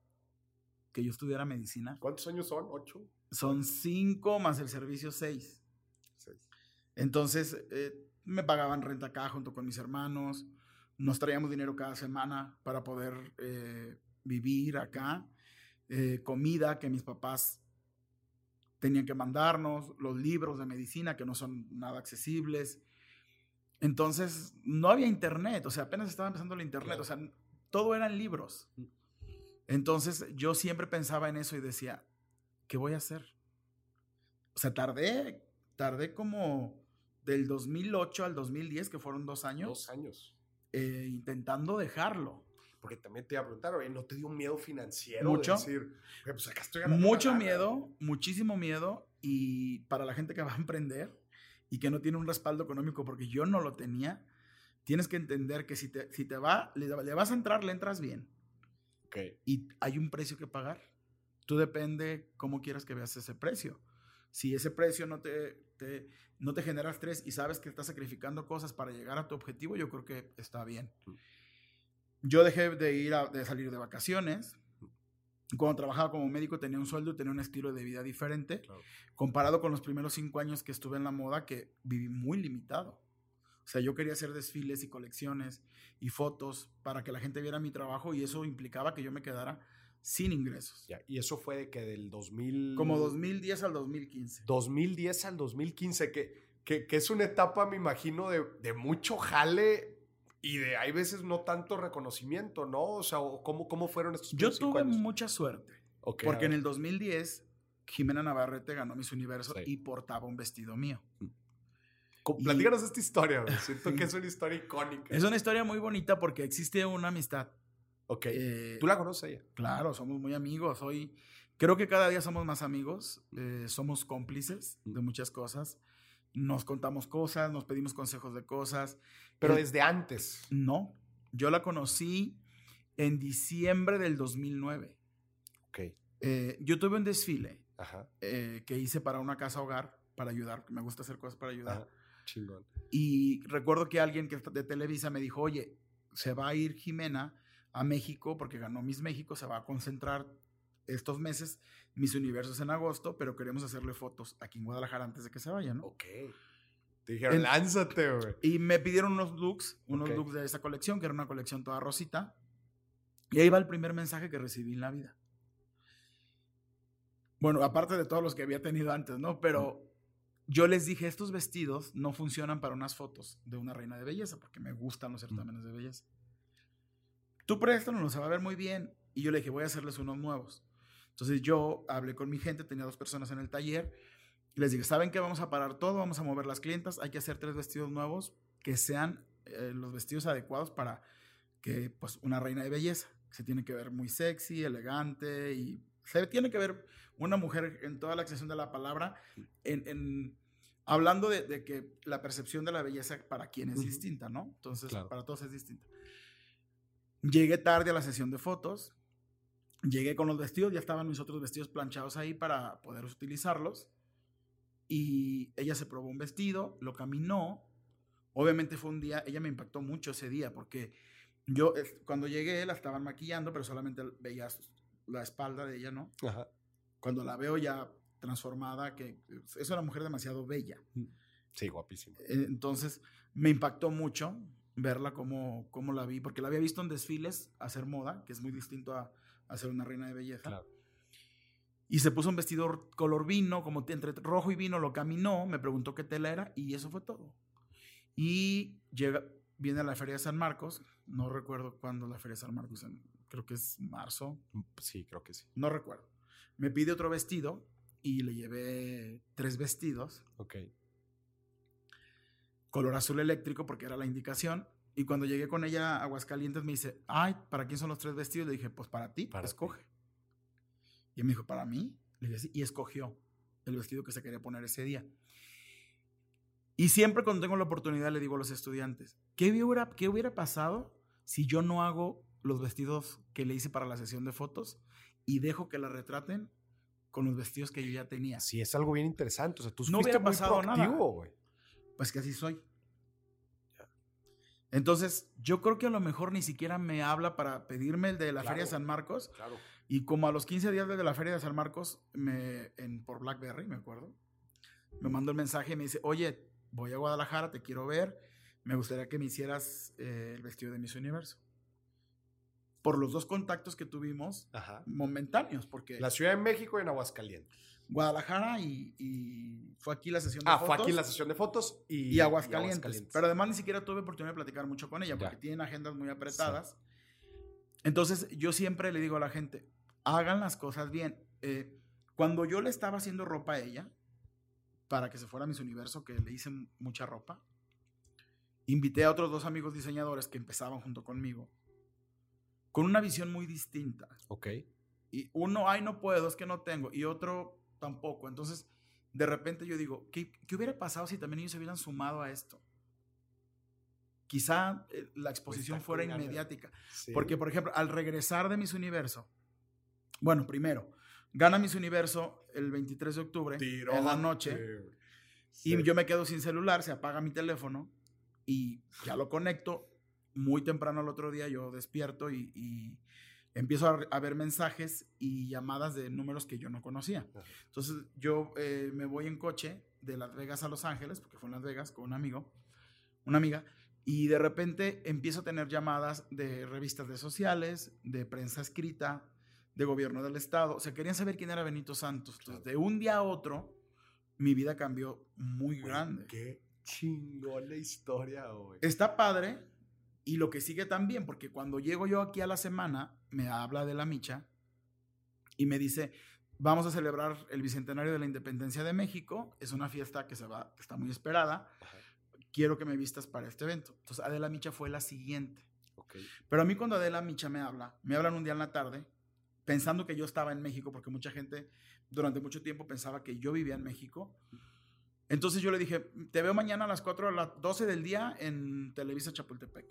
que yo estudiara medicina. ¿Cuántos años son? ¿Ocho? Son cinco más el servicio seis. seis. Entonces, eh, me pagaban renta acá junto con mis hermanos. Nos traíamos dinero cada semana para poder eh, vivir acá. Eh, comida que mis papás tenían que mandarnos, los libros de medicina que no son nada accesibles. Entonces, no había internet, o sea, apenas estaba empezando el internet, o sea, todo eran libros. Mm. Entonces, yo siempre pensaba en eso y decía, ¿qué voy a hacer? O sea, tardé, tardé como del 2008 al 2010, que fueron dos años. Dos años. Eh, intentando dejarlo. Porque también te iba a preguntar, ¿no te dio miedo financiero? Mucho. decir, pues acá estoy Mucho miedo, muchísimo miedo. Y para la gente que va a emprender, y que no tiene un respaldo económico porque yo no lo tenía, tienes que entender que si te, si te va, le, le vas a entrar, le entras bien. Ok. Y hay un precio que pagar. Tú depende cómo quieras que veas ese precio. Si ese precio no te, te- no te genera estrés y sabes que estás sacrificando cosas para llegar a tu objetivo, yo creo que está bien. Mm. Yo dejé de ir a de salir de vacaciones. Cuando trabajaba como médico tenía un sueldo y tenía un estilo de vida diferente. Claro. Comparado con los primeros cinco años que estuve en la moda, que viví muy limitado. O sea, yo quería hacer desfiles y colecciones y fotos para que la gente viera mi trabajo y eso implicaba que yo me quedara sin ingresos. Ya, Y eso fue de que del 2000... Como 2010 al 2015. 2010 al 2015, que, que, que es una etapa, me imagino, de, de mucho jale y de hay veces no tanto reconocimiento, ¿no? O sea, ¿cómo, cómo fueron estos Yo tuve años? mucha suerte. Ok, a Porque en el 2010, Jimena Navarrete ganó Miss Universo Sí. y portaba un vestido mío. Co- y- Platícanos esta historia, güey. *laughs* Siento que es una historia icónica. Es una historia muy bonita porque existe una amistad. Ok. Eh, ¿Tú la conoces ella? Claro, somos muy amigos. Hoy creo que cada día somos más amigos. eh, somos cómplices de muchas cosas. Nos contamos cosas, nos pedimos consejos de cosas. Pero Eh, desde antes. No, yo la conocí en diciembre del 2009. Ok. Eh, yo tuve un desfile Ajá. eh, que hice para una casa hogar para ayudar. Me gusta hacer cosas para ayudar. Ajá. Chingón. Y recuerdo que alguien que de Televisa me dijo, oye, se va a ir Jimena a México porque ganó Miss México, se va a concentrar estos meses, Miss Universos en agosto, pero queremos hacerle fotos aquí en Guadalajara antes de que se vaya, ¿no? Ok. Te dijeron, En- lánzate, güey. Y me pidieron unos looks, unos Ok. looks de esa colección, que era una colección toda rosita. Y ahí va el primer mensaje que recibí en la vida. Bueno, aparte de todos los que había tenido antes, ¿no? Pero yo les dije, estos vestidos no funcionan para unas fotos de una reina de belleza, porque me gustan los certámenes de belleza. Tú préstanos, se va a ver muy bien. Y yo le dije, voy a hacerles unos nuevos. Entonces yo hablé con mi gente, tenía dos personas en el taller. Y les dije, ¿saben qué? Vamos a parar todo, vamos a mover las clientas, hay que hacer tres vestidos nuevos que sean eh, los vestidos adecuados para que, pues, una reina de belleza. Se tiene que ver muy sexy, elegante y se tiene que ver una mujer en toda la extensión de la palabra, en, en- hablando de, de que la percepción de la belleza para quien es distinta, ¿no? Entonces, Claro. para todos es distinta. Llegué tarde a la sesión de fotos, llegué con los vestidos, ya estaban mis otros vestidos planchados ahí para poder utilizarlos. Y ella se probó un vestido, lo caminó. Obviamente fue un día, ella me impactó mucho ese día porque yo cuando llegué la estaban maquillando, pero solamente veía la espalda de ella, ¿no? Ajá. Cuando la veo ya transformada, que es una mujer demasiado bella. Sí, guapísimo. Eh, Entonces me impactó mucho verla como, como la vi, porque la había visto en desfiles hacer moda, que es muy distinto a, a ser una reina de belleza. Claro. Y se puso un vestido color vino, como entre rojo y vino, lo caminó, me preguntó qué tela era y eso fue todo. Y llega, viene a la Feria de San Marcos, no recuerdo cuándo la Feria de San Marcos, en- creo que es marzo, Sí, creo que sí. no recuerdo. Me pide otro vestido y le llevé tres vestidos, Ok. color azul eléctrico porque era la indicación. Y cuando llegué con ella a Aguascalientes me dice, ay, ¿para quién son los tres vestidos? Le dije, pues para ti, Para ti. Y me dijo, ¿para mí? Le dije, sí, y escogió el vestido que se quería poner ese día. Y siempre cuando tengo la oportunidad le digo a los estudiantes, ¿qué hubiera, qué hubiera pasado si yo no hago los vestidos que le hice para la sesión de fotos y dejo que la retraten con los vestidos que yo ya tenía? Sí, es algo bien interesante. O sea, tú No fuiste hubiera muy pasado nada. Pues que así soy. Entonces, yo creo que a lo mejor ni siquiera me habla para pedirme el de la Feria de Claro. San Marcos. Claro. Y como a los 15 días de la Feria de San Marcos, me, en, por Blackberry, me acuerdo, me mandó el mensaje y me dice, oye, voy a Guadalajara, te quiero ver, me gustaría que me hicieras eh, el vestido de Miss Universo. Por los dos contactos que tuvimos, Ajá. momentáneos, porque La Ciudad de México y en Aguascalientes. Guadalajara y, y fue aquí la sesión de Ah, fotos. fue aquí la sesión de fotos y, y Aguascalientes. y Aguascalientes. Pero además ni siquiera tuve oportunidad de platicar mucho con ella Ya. porque tienen agendas muy apretadas. Entonces yo siempre le digo a la gente, hagan las cosas bien. Eh, cuando yo le estaba haciendo ropa a ella, para que se fuera a Miss Universo, que le hice mucha ropa, invité a otros dos amigos diseñadores que empezaban junto conmigo, con una visión muy distinta. Ok. Y uno, ay, no puedo, es que no tengo. Y otro, tampoco. Entonces, de repente yo digo, ¿qué, qué hubiera pasado si también ellos se hubieran sumado a esto? quizá eh, la exposición fuera inmediática. Porque, por ejemplo, al regresar de Miss Universo, bueno, primero, gana Miss Universo el 23 de octubre, en la noche, y yo me quedo sin celular, se apaga mi teléfono y ya lo conecto. Muy temprano el otro día yo despierto y, empiezo a, ver mensajes y llamadas de números que yo no conocía. Entonces yo eh, me voy en coche de Las Vegas a Los Ángeles, porque fue en Las Vegas con un amigo, una amiga, y de repente empiezo a tener llamadas de revistas de sociales, de prensa escrita, de gobierno del estado. O sea, querían saber quién era Benito Santos. Entonces, de un día a otro, mi vida cambió muy grande. Qué chingón la historia, güey. Está padre. Y lo que sigue también, porque cuando llego yo aquí a la semana, me habla de la micha y me dice, vamos a celebrar el bicentenario de la independencia de México. Es una fiesta que se va, que está muy esperada. Quiero que me vistas para este evento. Entonces, Adela Micha fue la siguiente. Pero a mí cuando Adela Micha me habla, me hablan un día en la tarde, pensando que yo estaba en México, porque mucha gente durante mucho tiempo pensaba que yo vivía en México. Entonces yo le dije, te veo mañana a las 4 a las 12 del día en Televisa Chapultepec.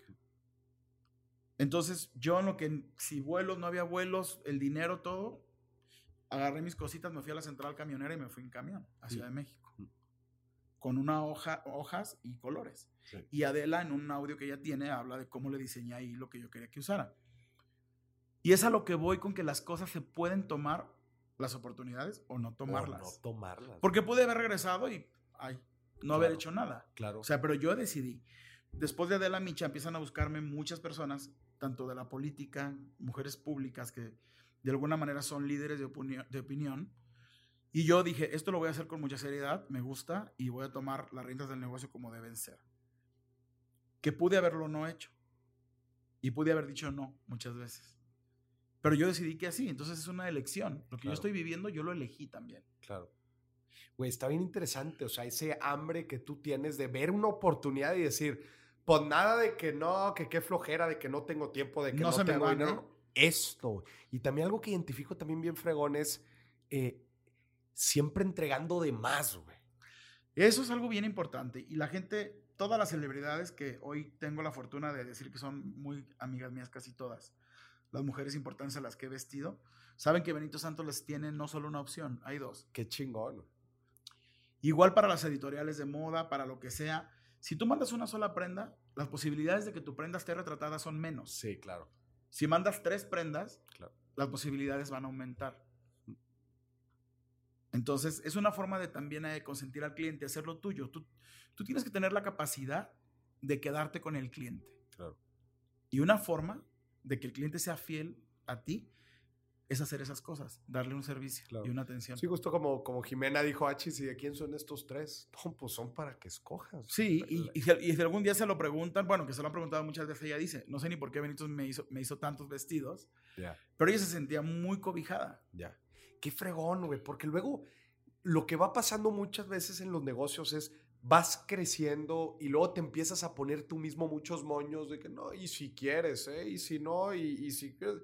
Entonces yo en lo que, si vuelos, no había vuelos, el dinero, todo, agarré mis cositas, me fui a la central camionera y me fui en camión a Ciudad de México. Con una hoja, hojas y colores. Y Adela, en un audio que ella tiene, habla de cómo le diseñé ahí lo que yo quería que usara. Y es a lo que voy con que las cosas se pueden tomar las oportunidades o no tomarlas. no tomarlas. Porque pude haber regresado y ay, no haber hecho nada. Claro. O sea, pero yo decidí. Después de Adela Micha empiezan a buscarme muchas personas, tanto de la política, mujeres públicas que de alguna manera son líderes de, de opinión. Y yo dije, esto lo voy a hacer con mucha seriedad, me gusta y voy a tomar las riendas del negocio como deben ser. Que pude haberlo no hecho. Y pude haber dicho no muchas veces. Pero yo decidí que así, entonces es una elección. Lo que yo estoy viviendo, yo lo elegí también. Claro. Güey, está bien interesante, o sea, ese hambre que tú tienes de ver una oportunidad y decir, pues nada de que no, que qué flojera, de que no tengo tiempo, de que no, tengo dinero. Esto. Y también algo que identifico también bien fregón es eh, siempre entregando de más, güey. Eso es algo bien importante. Y la gente, todas las celebridades que hoy tengo la fortuna de decir que son muy amigas mías, casi todas, las mujeres importantes a las que he vestido, saben que Benito Santos les tiene no solo una opción, hay dos. Qué chingón. Igual para las editoriales de moda, para lo que sea. Si tú mandas una sola prenda, las posibilidades de que tu prenda esté retratada son menos. Sí, claro. Si mandas tres prendas, las posibilidades van a aumentar. Entonces, es una forma de también eh, consentir al cliente, hacerlo tuyo. Tú, tú tienes que tener la capacidad de quedarte con el cliente. Claro. Y una forma de que el cliente sea fiel a ti es hacer esas cosas, darle un servicio y una atención. Sí, justo como, como Jimena dijo, Achis, ¿y de quién son estos tres? No, pues son para que escojas. Sí, y, y, si, algún día se lo preguntan, bueno, que se lo han preguntado muchas veces, ella dice, no sé ni por qué Benito me hizo, me hizo tantos vestidos, pero ella se sentía muy cobijada. Ya. Qué fregón, güey, porque luego lo que va pasando muchas veces en los negocios es, vas creciendo y luego te empiezas a poner tú mismo muchos moños de que no, y si quieres, ¿eh? Y si no, y, si quieres.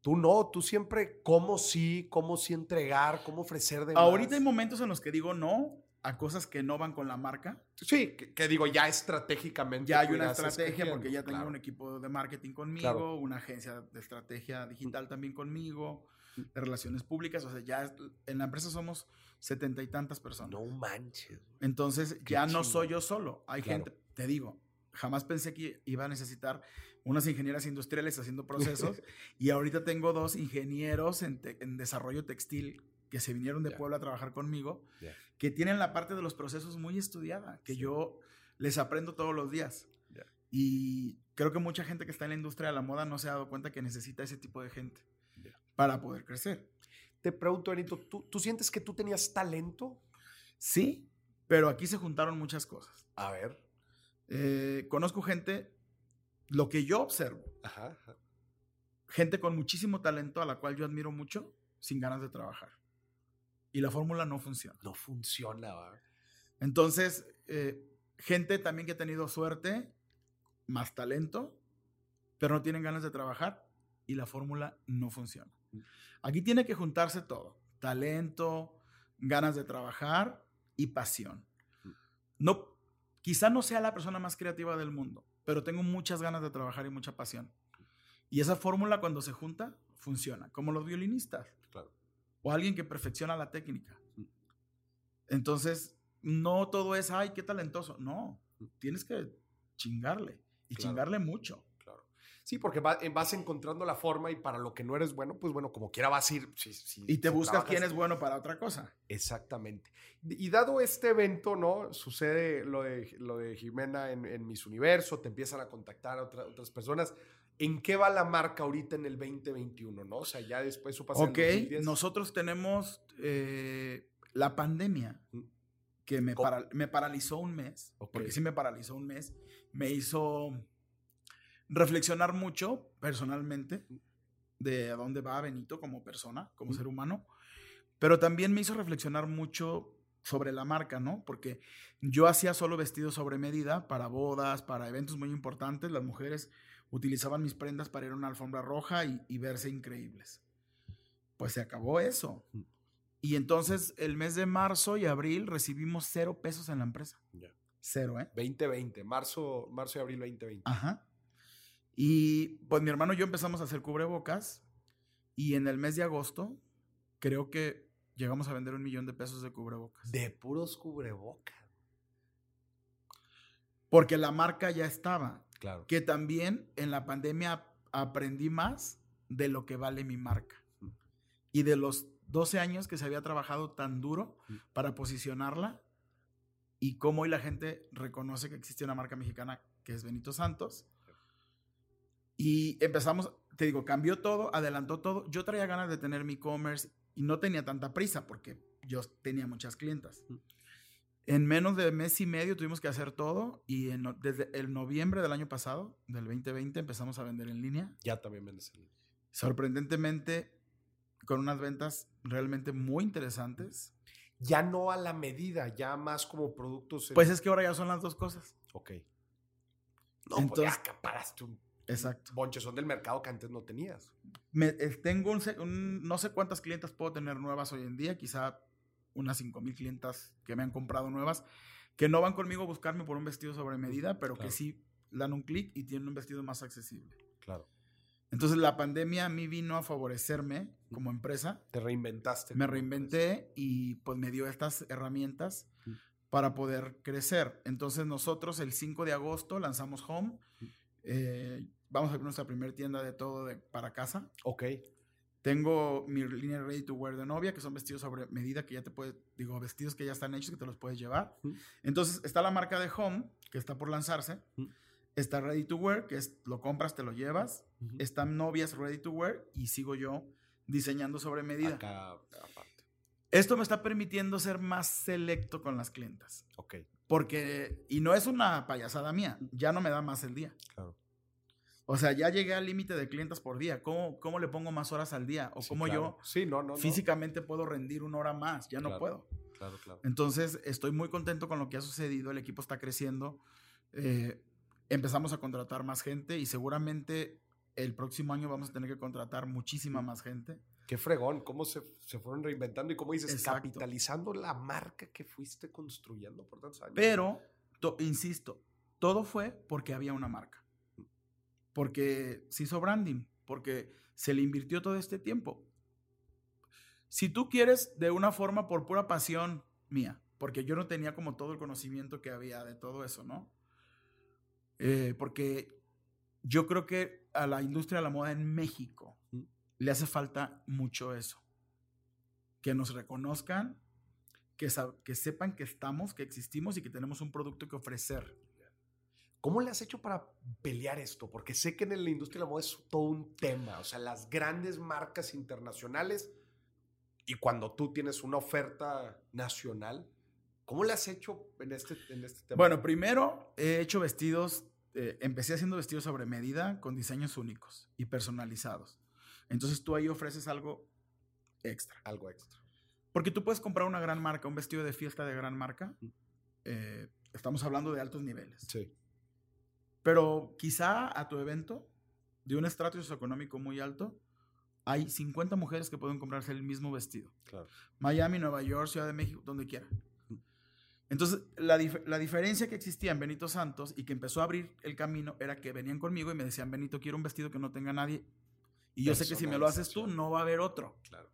Tú no, tú siempre, cómo sí, cómo sí entregar, cómo ofrecer de Ahorita hay momentos en los que digo no a cosas que no van con la marca. Sí, que, digo, ya estratégicamente. Ya hay una estrategia porque ya tengo un equipo de marketing conmigo, una agencia de estrategia digital también conmigo, de relaciones públicas. O sea, ya en la empresa somos setenta y tantas personas. No manches. Entonces ya no soy yo solo. Hay gente, te digo, jamás pensé que iba a necesitar unas ingenieras industriales haciendo *laughs* procesos y ahorita tengo dos ingenieros en, desarrollo textil que se vinieron de Puebla a trabajar conmigo, que tienen la parte de los procesos muy estudiada, que yo les aprendo todos los días. Y creo que mucha gente que está en la industria de la moda no se ha dado cuenta que necesita ese tipo de gente para poder crecer. Te pregunto, Benito, ¿tú, sientes que tú tenías talento? Sí, pero aquí se juntaron muchas cosas. A ver. Eh, conozco gente, lo que yo observo, gente con muchísimo talento a la cual yo admiro mucho, sin ganas de trabajar. Y la fórmula no funciona. No funciona, ¿verdad? Entonces, eh, gente también que ha tenido suerte, más talento, pero no tienen ganas de trabajar y la fórmula no funciona. Aquí tiene que juntarse todo, talento, ganas de trabajar y pasión. No, quizá no sea la persona más creativa del mundo, pero tengo muchas ganas de trabajar y mucha pasión. Y esa fórmula cuando se junta, funciona, como los violinistas. Claro. O alguien que perfecciona la técnica. Entonces, no todo es, ay, qué talentoso. No, tienes que chingarle y chingarle mucho. Sí, porque eh, vas encontrando la forma y para lo que no eres bueno, pues bueno, como quiera vas a ir. y te buscas quién es bueno para otra cosa. Exactamente. Y dado este evento, ¿no? Sucede lo de, lo de Jimena en, en Miss Universo, te empiezan a contactar a otras personas. ¿En qué va la marca ahorita en el 2021, no? O sea, ya después su pasó Ok, nosotros tenemos eh, la pandemia mm. que me, me paralizó un mes, porque sí me paralizó un mes, me hizo reflexionar mucho personalmente de a dónde va Benito como persona, como mm. ser humano, pero también me hizo reflexionar mucho sobre la marca, ¿no? Porque yo hacía solo vestidos sobre medida para bodas, para eventos muy importantes, las mujeres utilizaban mis prendas para ir a una alfombra roja y, verse increíbles. Pues se acabó eso. Mm. Y entonces el mes de marzo y abril recibimos cero pesos en la empresa. Cero, ¿eh? 2020, marzo, marzo y abril 2020. Ajá. Y pues mi hermano y yo empezamos a hacer cubrebocas y en el mes de agosto creo que llegamos a vender un millón de pesos de cubrebocas. De puros cubrebocas. Porque la marca ya estaba. Claro. Que también en la pandemia aprendí más de lo que vale mi marca. Mm. Y de los 12 años que se había trabajado tan duro mm. para posicionarla y cómo hoy la gente reconoce que existe una marca mexicana que es Benito Santos. Y empezamos, te digo, cambió todo, adelantó todo. Yo traía ganas de tener mi e-commerce y no tenía tanta prisa porque yo tenía muchas clientas. Mm. En menos de mes y medio tuvimos que hacer todo y desde el noviembre del año pasado, del 2020, empezamos a vender en línea. Ya también vendes en línea. Sorprendentemente, con unas ventas realmente muy interesantes. Ya no a la medida, ya más como productos. Pues es que ahora ya son las dos cosas. Ok. No, Entonces, pues acaparaste un Exacto. Bonche son del mercado que antes no tenías. Me, eh, tengo un, no sé cuántas clientes puedo tener nuevas hoy en día, quizá unas 5 mil clientas que me han comprado nuevas, que no van conmigo a buscarme por un vestido sobre medida, pero que sí dan un clic y tienen un vestido más accesible. Claro. Entonces la pandemia a mí vino a favorecerme como empresa. Te reinventaste. Me reinventé y pues me dio estas herramientas para poder crecer. Entonces nosotros el 5 de agosto lanzamos Home. Eh, vamos a abrir nuestra primera tienda de todo para casa. Ok. Tengo mi línea ready to wear de novia, que son vestidos sobre medida que ya te puedes, digo, vestidos que ya están hechos que te los puedes llevar. Entonces está la marca de Home, que está por lanzarse. Está ready to wear, que es lo compras, te lo llevas. Están novias ready to wear y sigo yo diseñando sobre medida. Acá, aparte. Esto me está permitiendo ser más selecto con las clientas. Ok. Porque, y no es una payasada mía, ya no me da más el día. Claro. O sea, ya llegué al límite de clientes por día. ¿Cómo, ¿Cómo, le pongo más horas al día? ¿O cómo yo sí, no, no, físicamente puedo rendir una hora más? Ya no puedo. Claro, claro. Entonces, estoy muy contento con lo que ha sucedido. El equipo está creciendo. Eh, empezamos a contratar más gente y seguramente el próximo año vamos a tener que contratar muchísima más gente. Qué fregón, cómo se, se fueron reinventando y cómo dices, capitalizando la marca que fuiste construyendo por tantos años. Pero, insisto, todo fue porque había una marca porque se hizo branding, porque se le invirtió todo este tiempo. Si tú quieres de una forma por pura pasión mía, porque yo no tenía como todo el conocimiento que había de todo eso, ¿no? Eh, porque yo creo que a la industria de la moda en México le hace falta mucho eso. Que nos reconozcan, que, que sepan que estamos, que existimos y que tenemos un producto que ofrecer. ¿Cómo le has hecho para pelear esto? Porque sé que en la industria de la moda es todo un tema. O sea, las grandes marcas internacionales y cuando tú tienes una oferta nacional, ¿cómo le has hecho en este, este tema? Bueno, primero he hecho vestidos, eh, empecé haciendo vestidos sobre medida con diseños únicos y personalizados. Entonces tú ahí ofreces algo extra. Algo extra. Porque tú puedes comprar una gran marca, un vestido de fiesta de gran marca. Eh, estamos hablando de altos niveles. Sí pero quizá a tu evento, de un estrato socioeconómico muy alto, hay 50 mujeres que pueden comprarse el mismo vestido. Claro. Miami, Nueva York, Ciudad de México, donde quiera. Entonces, la, la, diferencia que existía en Benito Santos y que empezó a abrir el camino era que venían conmigo y me decían, Benito, quiero un vestido que no tenga nadie. Y yo sé que si me lo haces tú, no va a haber otro. Claro.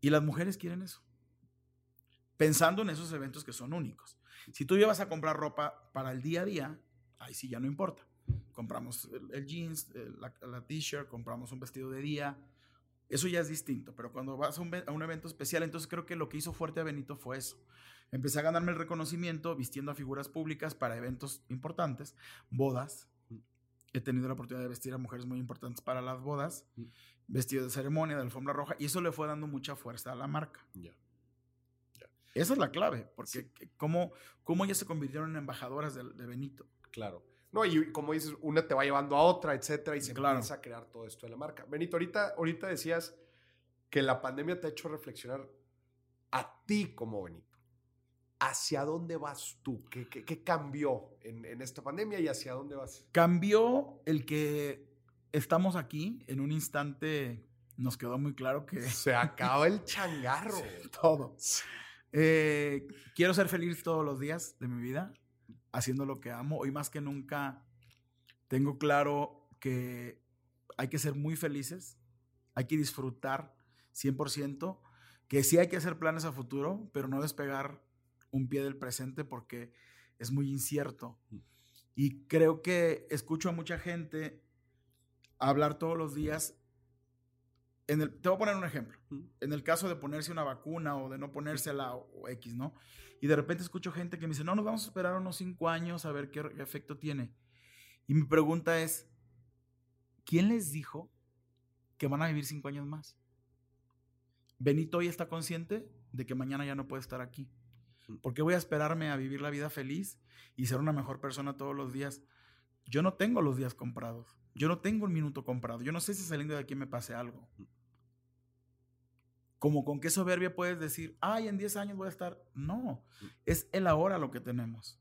Y las mujeres quieren eso. Pensando en esos eventos que son únicos. Si tú llevas a comprar ropa para el día a día, ahí sí ya no importa. Compramos el, jeans, la, t-shirt, compramos un vestido de día. Eso ya es distinto, pero cuando vas a un, a un, evento especial, entonces creo que lo que hizo fuerte a Benito fue eso. Empecé a ganarme el reconocimiento vistiendo a figuras públicas para eventos importantes, bodas. He tenido la oportunidad de vestir a mujeres muy importantes para las bodas, vestido de ceremonia, de alfombra roja, y eso le fue dando mucha fuerza a la marca. Esa es la clave, porque ¿cómo, ¿cómo ellas se convirtieron en embajadoras de, Benito? Claro. No, y como dices, una te va llevando a otra, etcétera, y se empieza a crear todo esto de la marca. Benito, ahorita, ahorita decías que la pandemia te ha hecho reflexionar a ti como Benito. ¿Hacia dónde vas tú? ¿Qué, qué, cambió en, en, esta pandemia y hacia dónde vas? Cambió el que estamos aquí. En un instante nos quedó muy claro que... Se acaba el changarro. *laughs* Todo. Eh, quiero ser feliz todos los días de mi vida, haciendo lo que amo. Hoy más que nunca tengo claro que hay que ser muy felices, hay que disfrutar 100%, que sí hay que hacer planes a futuro, pero no despegar un pie del presente porque es muy incierto. Mm. Y creo que escucho a mucha gente hablar todos los días te voy a poner un ejemplo. En el caso de ponerse una vacuna o de no ponérsela o, X, ¿no? Y de repente escucho gente que me dice, no, nos vamos a esperar unos cinco años a ver qué, efecto tiene. Y mi pregunta es, ¿quién les dijo que van a vivir cinco años más? Benito hoy está consciente de que mañana ya no puede estar aquí. ¿Por qué voy a esperarme a vivir la vida feliz y ser una mejor persona todos los días? Yo no tengo los días comprados. Yo no tengo un minuto comprado. Yo no sé si saliendo de aquí me pase algo. Como con qué soberbia puedes decir, ay, en 10 años voy a estar. No, es el ahora lo que tenemos.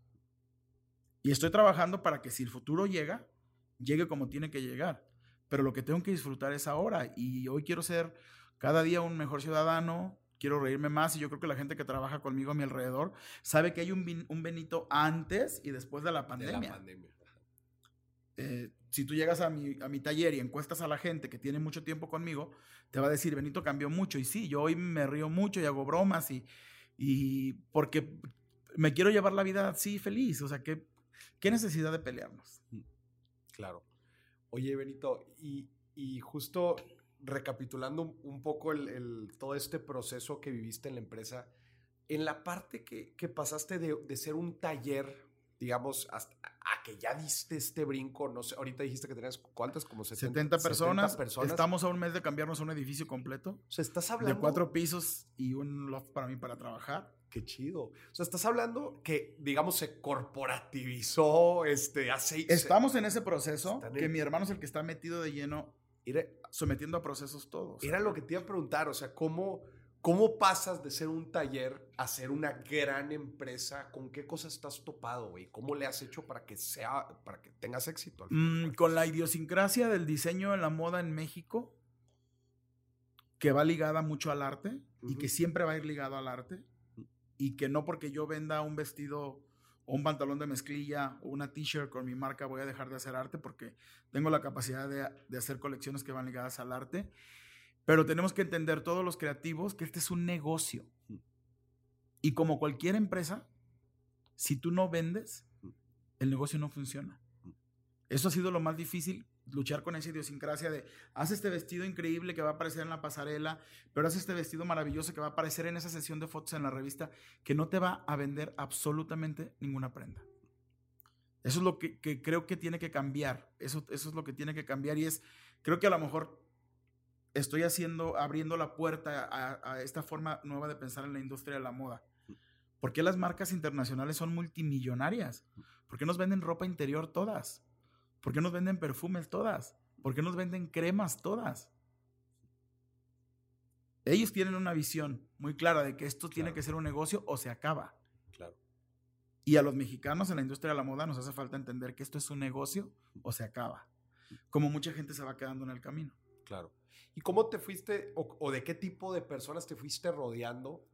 Y estoy trabajando para que si el futuro llega, llegue como tiene que llegar. Pero lo que tengo que disfrutar es ahora. Y hoy quiero ser cada día un mejor ciudadano, quiero reírme más y yo creo que la gente que trabaja conmigo a mi alrededor sabe que hay un, un Benito antes y después de la pandemia. De la pandemia. Eh, si tú llegas a mi, a mi taller y encuestas a la gente que tiene mucho tiempo conmigo, te va a decir, Benito cambió mucho. Y sí, yo hoy me río mucho y hago bromas y, y porque me quiero llevar la vida así feliz. O sea, ¿qué, qué necesidad de pelearnos? Mm, claro. Oye, Benito, y, y justo recapitulando un poco el, el, todo este proceso que viviste en la empresa, en la parte que, que pasaste de, de ser un taller digamos, hasta a que ya diste este brinco, no sé, ahorita dijiste que tenías cuántas, como 70, personas. Estamos a un mes de cambiarnos a un edificio completo. O sea, estás hablando... De cuatro pisos y un loft para mí para trabajar. Qué chido. O sea, estás hablando que, digamos, se corporativizó este, hace... Estamos en ese proceso, que mi hermano es el que está metido de lleno, sometiendo a procesos todos. Era lo que te iba a preguntar, o sea, ¿cómo ¿Cómo pasas de ser un taller a ser una gran empresa? ¿Con qué cosas estás topado, güey? ¿Cómo le has hecho para que sea, para que tengas éxito? Mm, con la idiosincrasia del diseño en la moda en México, que va ligada mucho al arte y que siempre va a ir ligado al arte y que no porque yo venda un vestido o un pantalón de mezclilla o una t-shirt con mi marca voy a dejar de hacer arte porque tengo la capacidad de, de hacer colecciones que van ligadas al arte pero tenemos que entender todos los creativos que este es un negocio. Y como cualquier empresa, si tú no vendes, el negocio no funciona. Eso ha sido lo más difícil, luchar con esa idiosincrasia de, haz este vestido increíble que va a aparecer en la pasarela, pero haz este vestido maravilloso que va a aparecer en esa sesión de fotos en la revista, que no te va a vender absolutamente ninguna prenda. Eso es lo que, creo que tiene que cambiar. Eso, eso es lo que tiene que cambiar y es, creo que a lo mejor estoy haciendo, abriendo la puerta a, esta forma nueva de pensar en la industria de la moda. ¿Por qué las marcas internacionales son multimillonarias? ¿Por qué nos venden ropa interior todas? ¿Por qué nos venden perfumes todas? ¿Por qué nos venden cremas todas? Ellos tienen una visión muy clara de que esto tiene que ser un negocio o se acaba. Claro. Y a los mexicanos en la industria de la moda nos hace falta entender que esto es un negocio o se acaba. Como mucha gente se va quedando en el camino. Claro. ¿Y cómo te fuiste o, de qué tipo de personas te fuiste rodeando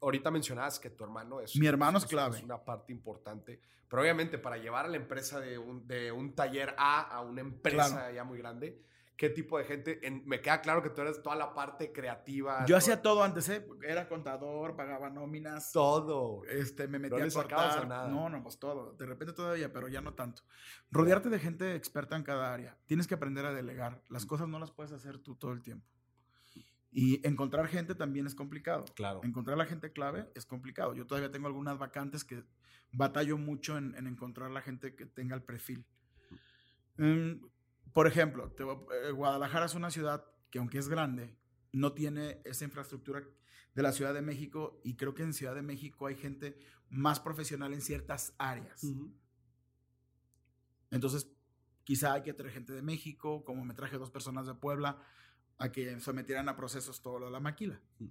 ahorita mencionabas que tu hermano es... Mi hermano es, clave. Es una parte importante. Pero obviamente para llevar a la empresa de un, de un taller A a una empresa ya muy grande, ¿qué tipo de gente? me queda claro que tú eres toda la parte creativa. Yo hacía todo antes, ¿eh? Era contador, pagaba nóminas. Todo. Este, me metía a cortar. Nada. No, no, pues todo. De repente todavía, pero ya no tanto. Rodearte de gente experta en cada área. Tienes que aprender a delegar. Las cosas no las puedes hacer tú todo el tiempo. Y encontrar gente también es complicado. Claro. Encontrar la gente clave es complicado. Yo todavía tengo algunas vacantes que batallo mucho en, encontrar la gente que tenga el perfil. Mm, por ejemplo, eh, Guadalajara es una ciudad que aunque es grande, no tiene esa infraestructura de la Ciudad de México y creo que en Ciudad de México hay gente más profesional en ciertas áreas. Entonces, quizá hay que traer gente de México, como me traje dos personas de Puebla, a que sometieran a procesos todo lo de la maquila. Mm.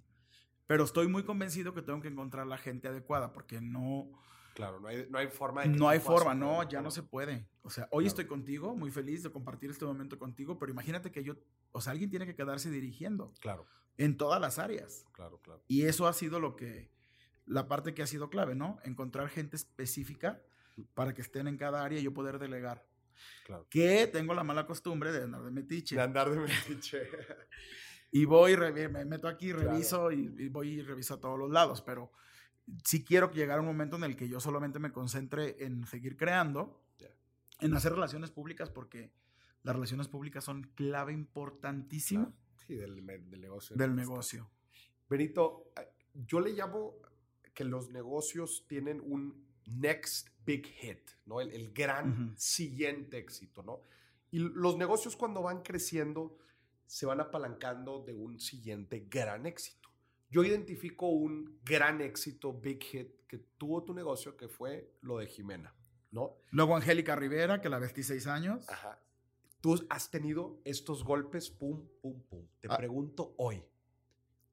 Pero estoy muy convencido que tengo que encontrar la gente adecuada porque no... Claro, no hay, no hay forma No hay forma, no, ya no se puede. O sea, hoy estoy contigo, muy feliz de compartir este momento contigo, pero imagínate que yo, o sea, alguien tiene que quedarse dirigiendo. Claro. En todas las áreas. Claro, claro. Y eso ha sido lo que, la parte que ha sido clave, ¿no? Encontrar gente específica mm. para que estén en cada área y yo poder delegar. Que tengo la mala costumbre de andar de metiche. De andar de metiche. *laughs* y voy, me meto aquí, reviso y, voy y reviso a todos los lados, pero sí quiero llegar a un momento en el que yo solamente me concentre en seguir creando, en hacer relaciones públicas, porque las relaciones públicas son clave importantísima. Sí, del, negocio. Del negocio. Benito, eh, yo le llamo que los negocios tienen un next big hit, ¿no? El, gran siguiente éxito, ¿no? Y los negocios cuando van creciendo se van apalancando de un siguiente gran éxito. Yo identifico un gran éxito, big hit, que tuvo tu negocio, que fue lo de Jimena, ¿no? Luego Angélica Rivera, que la vestí seis años. Ajá. Tú has tenido estos golpes, pum, pum, pum. Te ah. pregunto hoy,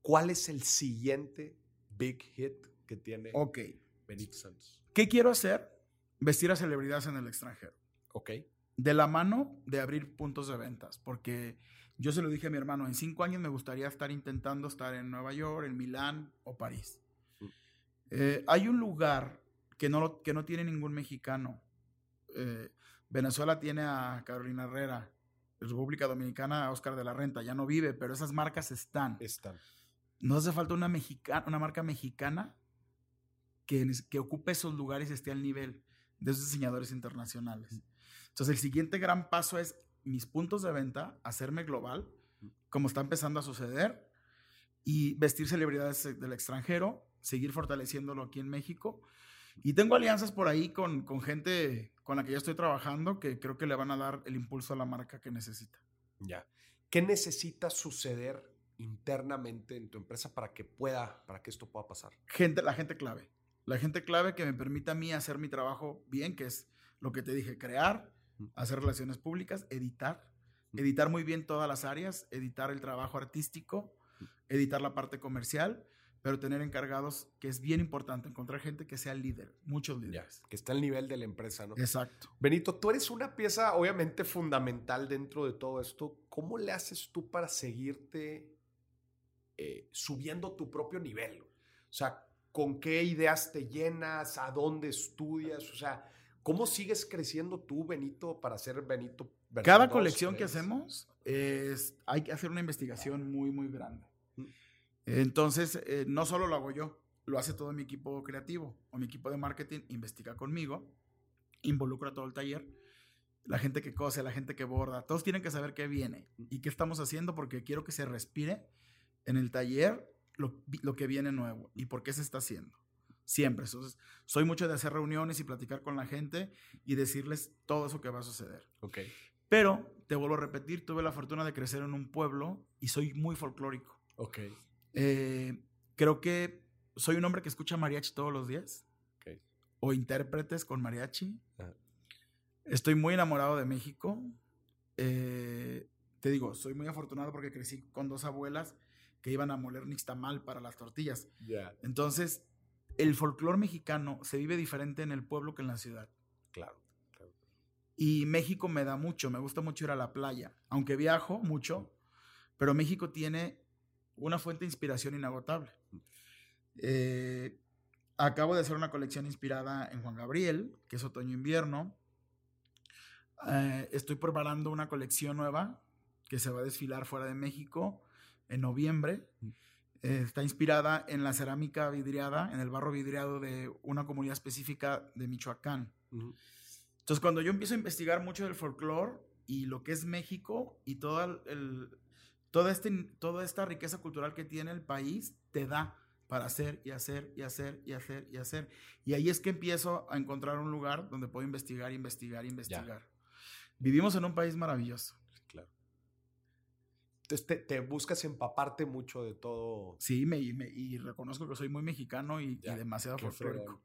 ¿cuál es el siguiente big hit que tiene Ok. Benito Santos? ¿Qué quiero hacer? Vestir a celebridades en el extranjero. Ok. De la mano de abrir puntos de ventas, porque yo se lo dije a mi hermano, en cinco años me gustaría estar intentando estar en Nueva York, en Milán o París. Mm. Eh, hay un lugar que no, que no tiene ningún mexicano. Eh, Venezuela tiene a Carolina Herrera, República Dominicana a Oscar de la Renta, ya no vive, pero esas marcas están. Están. No hace falta una, mexicana, una marca mexicana que, ocupe esos lugares y esté al nivel de esos diseñadores internacionales. Entonces, el siguiente gran paso es mis puntos de venta, hacerme global, como está empezando a suceder, y vestir celebridades del extranjero, seguir fortaleciéndolo aquí en México. Y tengo alianzas por ahí con, con gente con la que ya estoy trabajando que creo que le van a dar el impulso a la marca que necesita. Ya. ¿Qué necesita suceder internamente en tu empresa para que pueda, para que esto pueda pasar? Gente, la gente clave. La gente clave que me permita a mí hacer mi trabajo bien, que es lo que te dije, crear, hacer relaciones públicas, editar, editar muy bien todas las áreas, editar el trabajo artístico, editar la parte comercial, pero tener encargados, que es bien importante, encontrar gente que sea líder, muchos líderes. que está al nivel de la empresa, ¿no? Exacto. Benito, tú eres una pieza obviamente fundamental dentro de todo esto. ¿Cómo le haces tú para seguirte eh, subiendo tu propio nivel? O sea, con qué ideas te llenas, a dónde estudias, o sea, ¿cómo sigues creciendo tú, Benito, para ser Benito? Cada colección que hacemos es, hay que hacer una investigación muy, muy grande. Mm. Entonces, eh, no solo lo hago yo, lo hace todo mi equipo creativo o mi equipo de marketing, investiga conmigo, involucra todo el taller, la gente que cose, la gente que borda, todos tienen que saber qué viene y qué estamos haciendo porque quiero que se respire en el taller lo, que viene nuevo y por qué se está haciendo. Siempre. Entonces, soy mucho de hacer reuniones y platicar con la gente y decirles todo eso que va a suceder. Ok. Pero, te vuelvo a repetir, tuve la fortuna de crecer en un pueblo y soy muy folclórico. Ok. Eh, creo que soy un hombre que escucha mariachi todos los días. Okay. O intérpretes con mariachi. Estoy muy enamorado de México. Eh, te digo, soy muy afortunado porque crecí con dos abuelas que iban a moler nixtamal para las tortillas. Entonces, el folclore mexicano se vive diferente en el pueblo que en la ciudad. Claro, Y México me da mucho, me gusta mucho ir a la playa, aunque viajo mucho, pero México tiene una fuente de inspiración inagotable. Eh, acabo de hacer una colección inspirada en Juan Gabriel, que es otoño-invierno. Eh, estoy preparando una colección nueva que se va a desfilar fuera de México en noviembre. Eh, está inspirada en la cerámica vidriada, en el barro vidriado de una comunidad específica de Michoacán. Entonces, cuando yo empiezo a investigar mucho del folclore y lo que es México y todo el, toda, este, toda esta riqueza cultural que tiene el país, te da para hacer y hacer y hacer y hacer y hacer. Y ahí es que empiezo a encontrar un lugar donde puedo investigar, investigar, investigar. Vivimos en un país maravilloso. Entonces te, buscas empaparte mucho de todo. Sí, me, y reconozco que soy muy mexicano y, demasiado folclórico.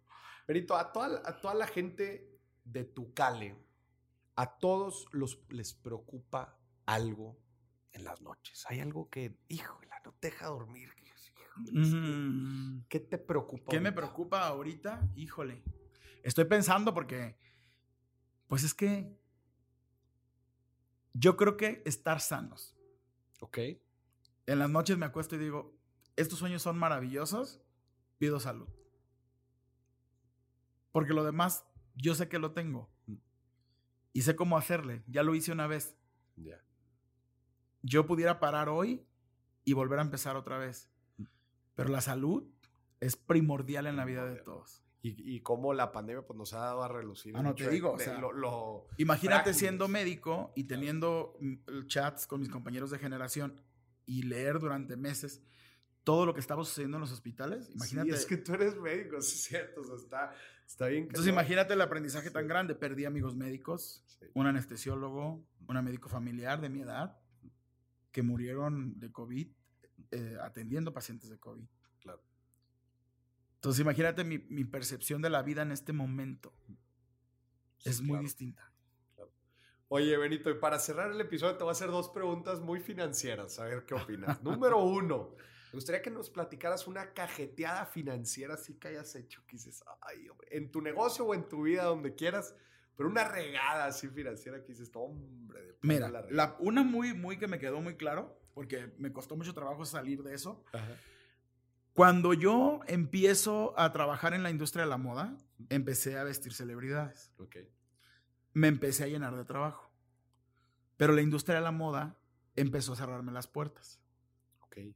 Benito, a toda, a toda la gente de tu cale, a todos los, les preocupa algo en las noches. Hay algo que, híjole, no te deja dormir. ¿Qué te preocupa? ¿Qué me preocupa ahorita? Híjole. Estoy pensando porque, pues es que yo creo que estar sanos. Ok. En las noches me acuesto y digo, estos sueños son maravillosos, pido salud. Porque lo demás, yo sé que lo tengo. Mm. Y sé cómo hacerle. Ya lo hice una vez. Ya. Yo pudiera parar hoy y volver a empezar otra vez. Pero la salud es primordial en la vida de todos. Y, y cómo la pandemia pues, nos ha dado a relucir. Ah, no te digo. imagínate siendo médico y teniendo mm, chats con mis compañeros de generación y leer durante meses todo lo que estaba sucediendo en los hospitales. Imagínate. Sí, es que tú eres médico, es cierto. O sea, está, está bien. Entonces, imagínate el aprendizaje tan grande. Perdí amigos médicos, un anestesiólogo, un médico familiar de mi edad que murieron de COVID eh, atendiendo pacientes de COVID. Claro. Entonces, imagínate mi, percepción de la vida en este momento. es muy distinta. Oye, Benito, y para cerrar el episodio te voy a hacer dos preguntas muy financieras, a ver qué opinas. *laughs* Número uno, me gustaría que nos platicaras una cajeteada financiera así que hayas hecho, que dices, ay, en tu negocio o en tu vida, donde quieras, pero una regada así financiera que dices, hombre, de Mira, la, una muy, muy que me quedó muy claro, porque me costó mucho trabajo salir de eso. Cuando yo empiezo a trabajar en la industria de la moda, empecé a vestir celebridades. Okay. Me empecé a llenar de trabajo. Pero la industria de la moda empezó a cerrarme las puertas. Okay.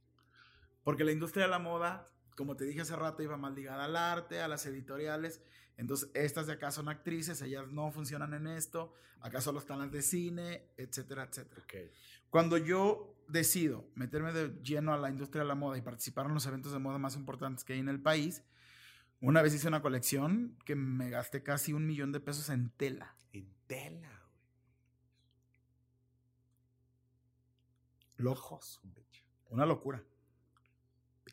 Porque la industria de la moda, como te dije hace rato, iba más ligada al arte, a las editoriales. Entonces, estas de acá son actrices, ellas no funcionan en esto, acá solo están las de cine, etcétera, etcétera. Okay. Cuando yo decido meterme de lleno a la industria de la moda y participar en los eventos de moda más importantes que hay en el país, una vez hice una colección que me gasté casi un millón de pesos en tela. En tela, güey. Lojos. Una locura.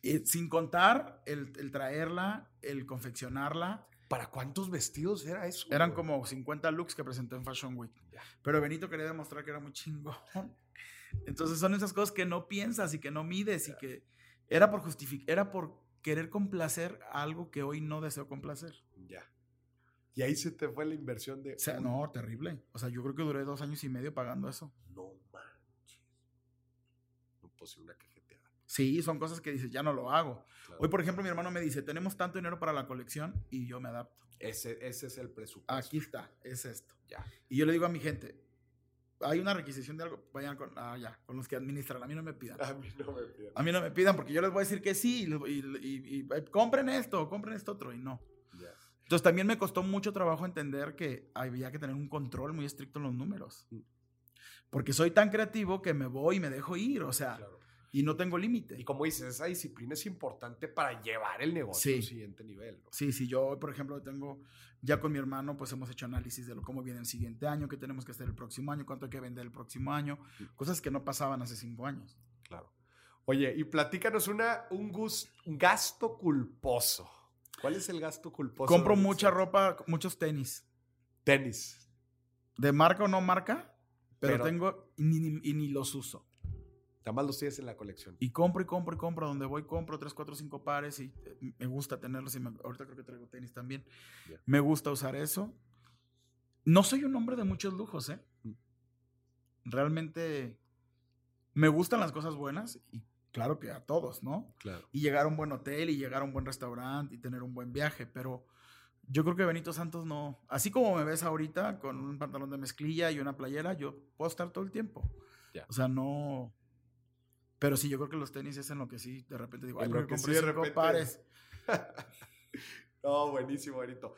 Y sin contar el, el, traerla, el confeccionarla. ¿Para cuántos vestidos era eso? Eran como 50 looks que presenté en Fashion Week. Pero Benito quería demostrar que era muy chingón. Entonces son esas cosas que no piensas y que no mides y que era por justificar, era por querer complacer algo que hoy no deseo complacer. Ya. Y ahí se te fue la inversión de... O sea, no, terrible. O sea, yo creo que duré dos años y medio pagando eso. No manches. No puedo una cajeteada. Sí, son cosas que dices, ya no lo hago. Hoy, por ejemplo, mi hermano me dice, tenemos tanto dinero para la colección y yo me adapto. Ese, ese es el presupuesto. Aquí está, es esto. Ya. Y yo le digo a mi gente, hay una requisición de algo, vayan con, ah, ya, con los que administran. A mí no me pidan. A mí no me pidan. A mí no me pidan porque yo les voy a decir que sí y, eh, compren esto, compren esto otro y no. Entonces también me costó mucho trabajo entender que había que tener un control muy estricto en los números. Mm. Porque soy tan creativo que me voy y me dejo ir, o sea, y no tengo límite. Y como dices, esa disciplina es importante para llevar el negocio al siguiente nivel. Sí, sí, yo, por ejemplo, tengo, ya con mi hermano, pues hemos hecho análisis de lo, cómo viene el siguiente año, qué tenemos que hacer el próximo año, cuánto hay que vender el próximo año, cosas que no pasaban hace cinco años. Claro. Oye, y platícanos una, un, un gasto culposo. ¿Cuál es el gasto culposo? Compro mucha ropa, muchos tenis. Tenis. De marca o no marca, pero, tengo y ni los uso. Nada más los tienes en la colección. Y compro y compro y compro. Donde voy compro 3, 4, 5 pares y eh, me gusta tenerlos. Y ahorita creo que traigo tenis también. Me gusta usar eso. No soy un hombre de muchos lujos, ¿eh? Mm. Realmente me gustan las cosas buenas y Claro que a todos, ¿no? Claro. Y llegar a un buen hotel y llegar a un buen restaurante y tener un buen viaje, pero yo creo que Benito Santos no. Así como me ves ahorita con un pantalón de mezclilla y una playera, yo puedo estar todo el tiempo. O sea, no. Pero sí, yo creo que los tenis es en lo que sí, de repente digo, ay, pero compré de repente... pares. *laughs* no, buenísimo, Benito.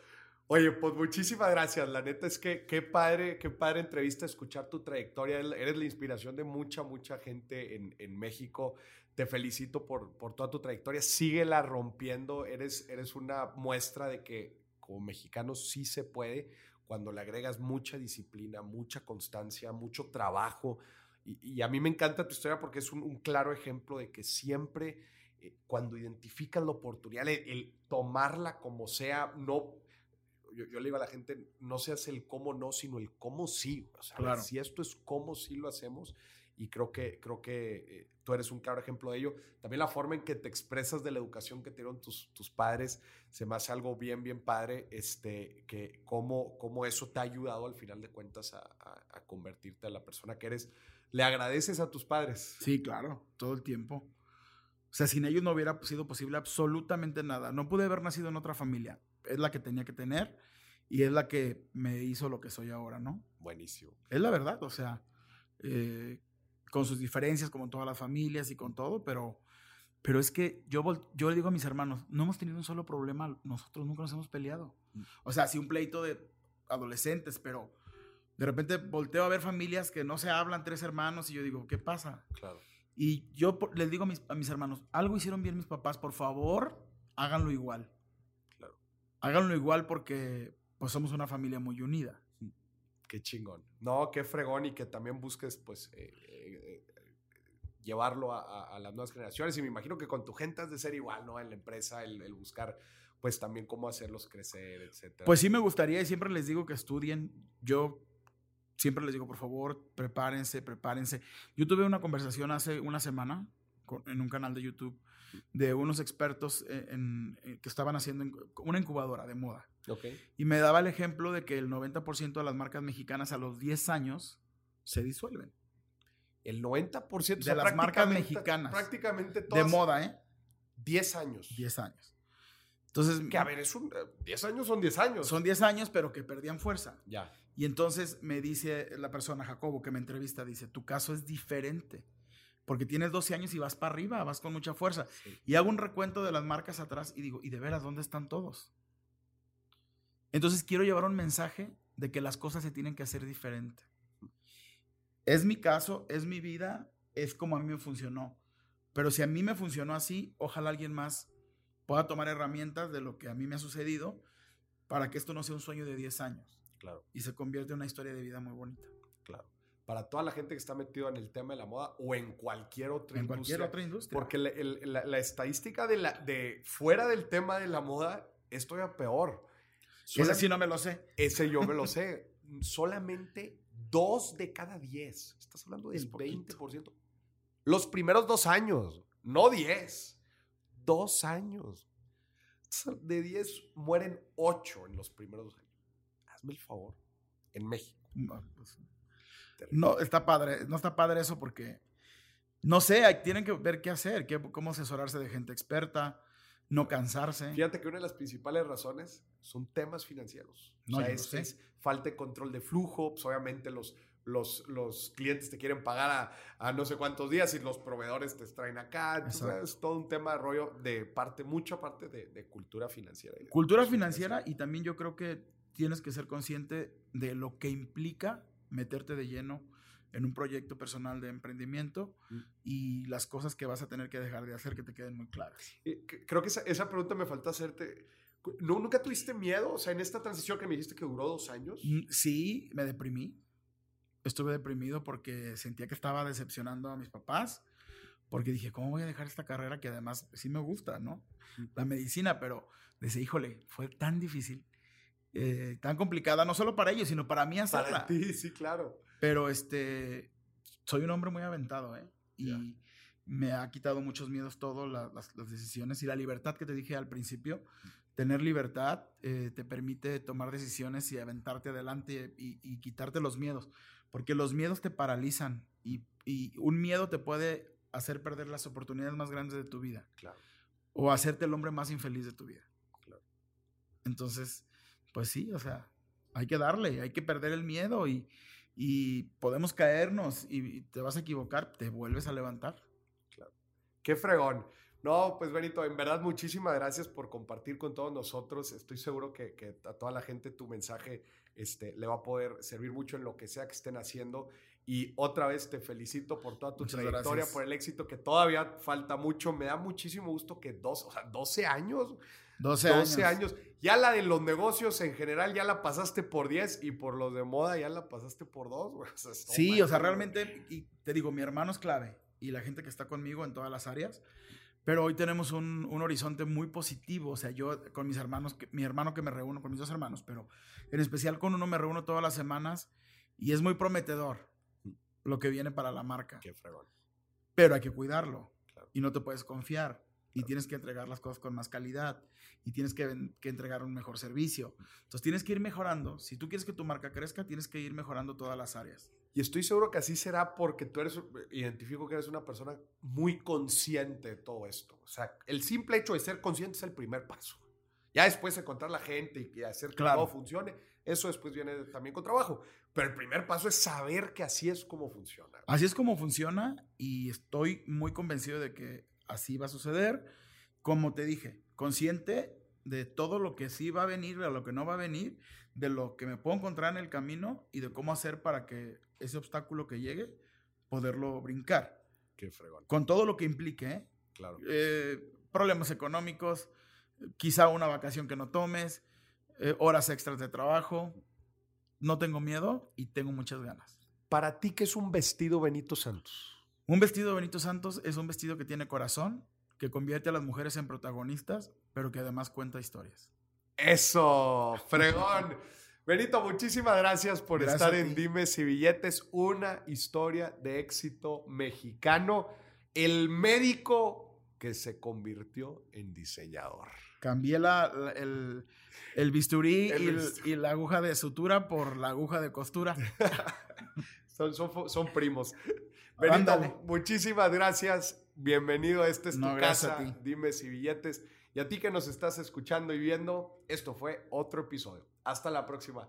Oye, pues muchísimas gracias. La neta es que qué padre, qué padre entrevista, escuchar tu trayectoria. Eres la inspiración de mucha, mucha gente en, en México. Te felicito por, por toda tu trayectoria. Síguela rompiendo. Eres, eres una muestra de que como mexicanos sí se puede cuando le agregas mucha disciplina, mucha constancia, mucho trabajo. Y, a mí me encanta tu historia porque es un, claro ejemplo de que siempre eh, cuando identificas la oportunidad, el tomarla como sea, no yo, le digo a la gente, no se hace el cómo no, sino el cómo sí. O sea, si esto es cómo sí lo hacemos, y creo que, creo que eh, tú eres un claro ejemplo de ello. También la forma en que te expresas de la educación que te dieron tus, tus padres, se me hace algo bien, bien padre, este, que cómo, cómo eso te ha ayudado al final de cuentas a, a, convertirte a la persona que eres. ¿Le agradeces a tus padres? Sí, claro, todo el tiempo. O sea, sin ellos no hubiera sido posible absolutamente nada. No pude haber nacido en otra familia es la que tenía que tener y es la que me hizo lo que soy ahora, ¿no? Buenísimo. Es la verdad, o sea, eh, con sus diferencias como en todas las familias y con todo, pero, pero es que yo, yo le digo a mis hermanos, no hemos tenido un solo problema, nosotros nunca nos hemos peleado. Mm. O sea, sí un pleito de adolescentes, pero de repente volteo a ver familias que no se hablan, tres hermanos, y yo digo, ¿qué pasa? Claro. Y yo les digo a mis, a mis hermanos, algo hicieron bien mis papás, por favor, háganlo igual háganlo igual porque pues somos una familia muy unida. Qué chingón. No, qué fregón y que también busques pues eh, eh, llevarlo a, las nuevas generaciones y me imagino que con tu gente has de ser igual, ¿no? En la empresa, el, buscar pues también cómo hacerlos crecer, etcétera. Pues sí me gustaría y siempre les digo que estudien. Yo siempre les digo, por favor, prepárense, prepárense. Yo tuve una conversación hace una semana en un canal de YouTube de unos expertos eh, en, eh, que estaban haciendo una incubadora de moda. Y me daba el ejemplo de que el 90% de las marcas mexicanas a los 10 años se disuelven. El 90% de las marcas mexicanas. Prácticamente todas. De moda, ¿eh? 10 años. 10 años. Entonces. Que a ver, es un, 10 años son 10 años. Son 10 años, pero que perdían fuerza. Ya. Y entonces me dice la persona, Jacobo, que me entrevista, dice: Tu caso es diferente porque tienes 12 años y vas para arriba, vas con mucha fuerza. Y hago un recuento de las marcas atrás y digo, ¿y de veras dónde están todos? Entonces quiero llevar un mensaje de que las cosas se tienen que hacer diferente. Es mi caso, es mi vida, es como a mí me funcionó. Pero si a mí me funcionó así, ojalá alguien más pueda tomar herramientas de lo que a mí me ha sucedido para que esto no sea un sueño de 10 años. Claro. Y se convierta en una historia de vida muy bonita. Claro para toda la gente que está metido en el tema de la moda o en cualquier otra en cualquier otra industria. Porque la, estadística de, la, de fuera del tema de la moda es todavía peor. ese sí no me lo sé. Ese yo me lo *laughs* sé. Solamente dos de cada diez. Estás hablando del 20%. Los primeros dos años, no diez. Dos años. De diez mueren ocho en los primeros dos años. Hazme el favor. En México. Pues, no, está padre, no está padre eso porque, no sé, tienen que ver qué hacer, qué, cómo asesorarse de gente experta, no cansarse. Fíjate que una de las principales razones son temas financieros. No, o sea, es, falta de control de flujo, pues obviamente los, los, los clientes te quieren pagar a, no sé cuántos días y los proveedores te extraen acá. es todo un tema de rollo de parte, mucha parte de, de cultura financiera. cultura financiera y también yo creo que tienes que ser consciente de lo que implica meterte de lleno en un proyecto personal de emprendimiento mm. y las cosas que vas a tener que dejar de hacer que te queden muy claras. Creo que esa, pregunta me falta hacerte. ¿Nunca tuviste miedo? O sea, en esta transición que me dijiste que duró dos años. Mm, sí, me deprimí. Estuve deprimido porque sentía que estaba decepcionando a mis papás. Porque dije, ¿cómo voy a dejar esta carrera que además sí me gusta, ¿no? Mm. La medicina, pero decía, híjole, fue tan difícil eh, tan complicada, no solo para ellos, sino para mí hacerla. Para ti, sí, claro. Pero este, soy un hombre muy aventado, ¿eh? Y me ha quitado muchos miedos todo, las, decisiones y la libertad que te dije al principio. Tener libertad eh, te permite tomar decisiones y aventarte adelante y, quitarte los miedos, porque los miedos te paralizan y, y un miedo te puede hacer perder las oportunidades más grandes de tu vida. Claro. O hacerte el hombre más infeliz de tu vida. Claro. Entonces, pues sí, o sea, hay que darle, hay que perder el miedo y, y podemos caernos y, te vas a equivocar, te vuelves a levantar. Claro. Qué fregón. No, pues Benito, en verdad muchísimas gracias por compartir con todos nosotros. Estoy seguro que, que, a toda la gente tu mensaje este, le va a poder servir mucho en lo que sea que estén haciendo. Y otra vez te felicito por toda tu trayectoria, por el éxito que todavía falta mucho. Me da muchísimo gusto que dos, o sea, 12 años. 12, 12 años. Ya la de los negocios en general ya la pasaste por 10 y por los de moda ya la pasaste por 2. sí, o sea, realmente, y te digo, mi hermano es clave y la gente que está conmigo en todas las áreas. Pero hoy tenemos un, un, horizonte muy positivo. O sea, yo con mis hermanos, mi hermano que me reúno, con mis dos hermanos, pero en especial con uno me reúno todas las semanas y es muy prometedor lo que viene para la marca. Qué fregón. Pero hay que cuidarlo y no te puedes confiar y tienes que entregar las cosas con más calidad y tienes que, que, entregar un mejor servicio. Entonces tienes que ir mejorando. Si tú quieres que tu marca crezca, tienes que ir mejorando todas las áreas. Y estoy seguro que así será porque tú eres, identifico que eres una persona muy consciente de todo esto. O sea, el simple hecho de ser consciente es el primer paso. Ya después encontrar la gente y hacer que todo funcione, eso después viene también con trabajo. Pero el primer paso es saber que así es como funciona. Así es como funciona y estoy muy convencido de que así va a suceder. Como te dije, consciente de todo lo que sí va a venir, de lo que no va a venir, de lo que me puedo encontrar en el camino y de cómo hacer para que ese obstáculo que llegue, poderlo brincar. Qué fregón. Con todo lo que implique, ¿eh? Claro. Eh, problemas económicos, quizá una vacación que no tomes, eh, horas extras de trabajo. No tengo miedo y tengo muchas ganas. ¿Para ti qué es un vestido Benito Santos? Un vestido Benito Santos es un vestido que tiene corazón, que convierte a las mujeres en protagonistas, pero que además cuenta historias. Eso, fregón. *laughs* Benito, muchísimas gracias por estar en Dimes y Billetes, una historia de éxito mexicano. El médico que se convirtió en diseñador. Cambié *laughs* el, bisturí y, la aguja de sutura por la aguja de costura. *laughs* son, son, primos. Benito, muchísimas gracias. Bienvenido a este es tu casa. Dimes y Billetes. Y a ti que nos estás escuchando y viendo, esto fue otro episodio. Hasta la próxima.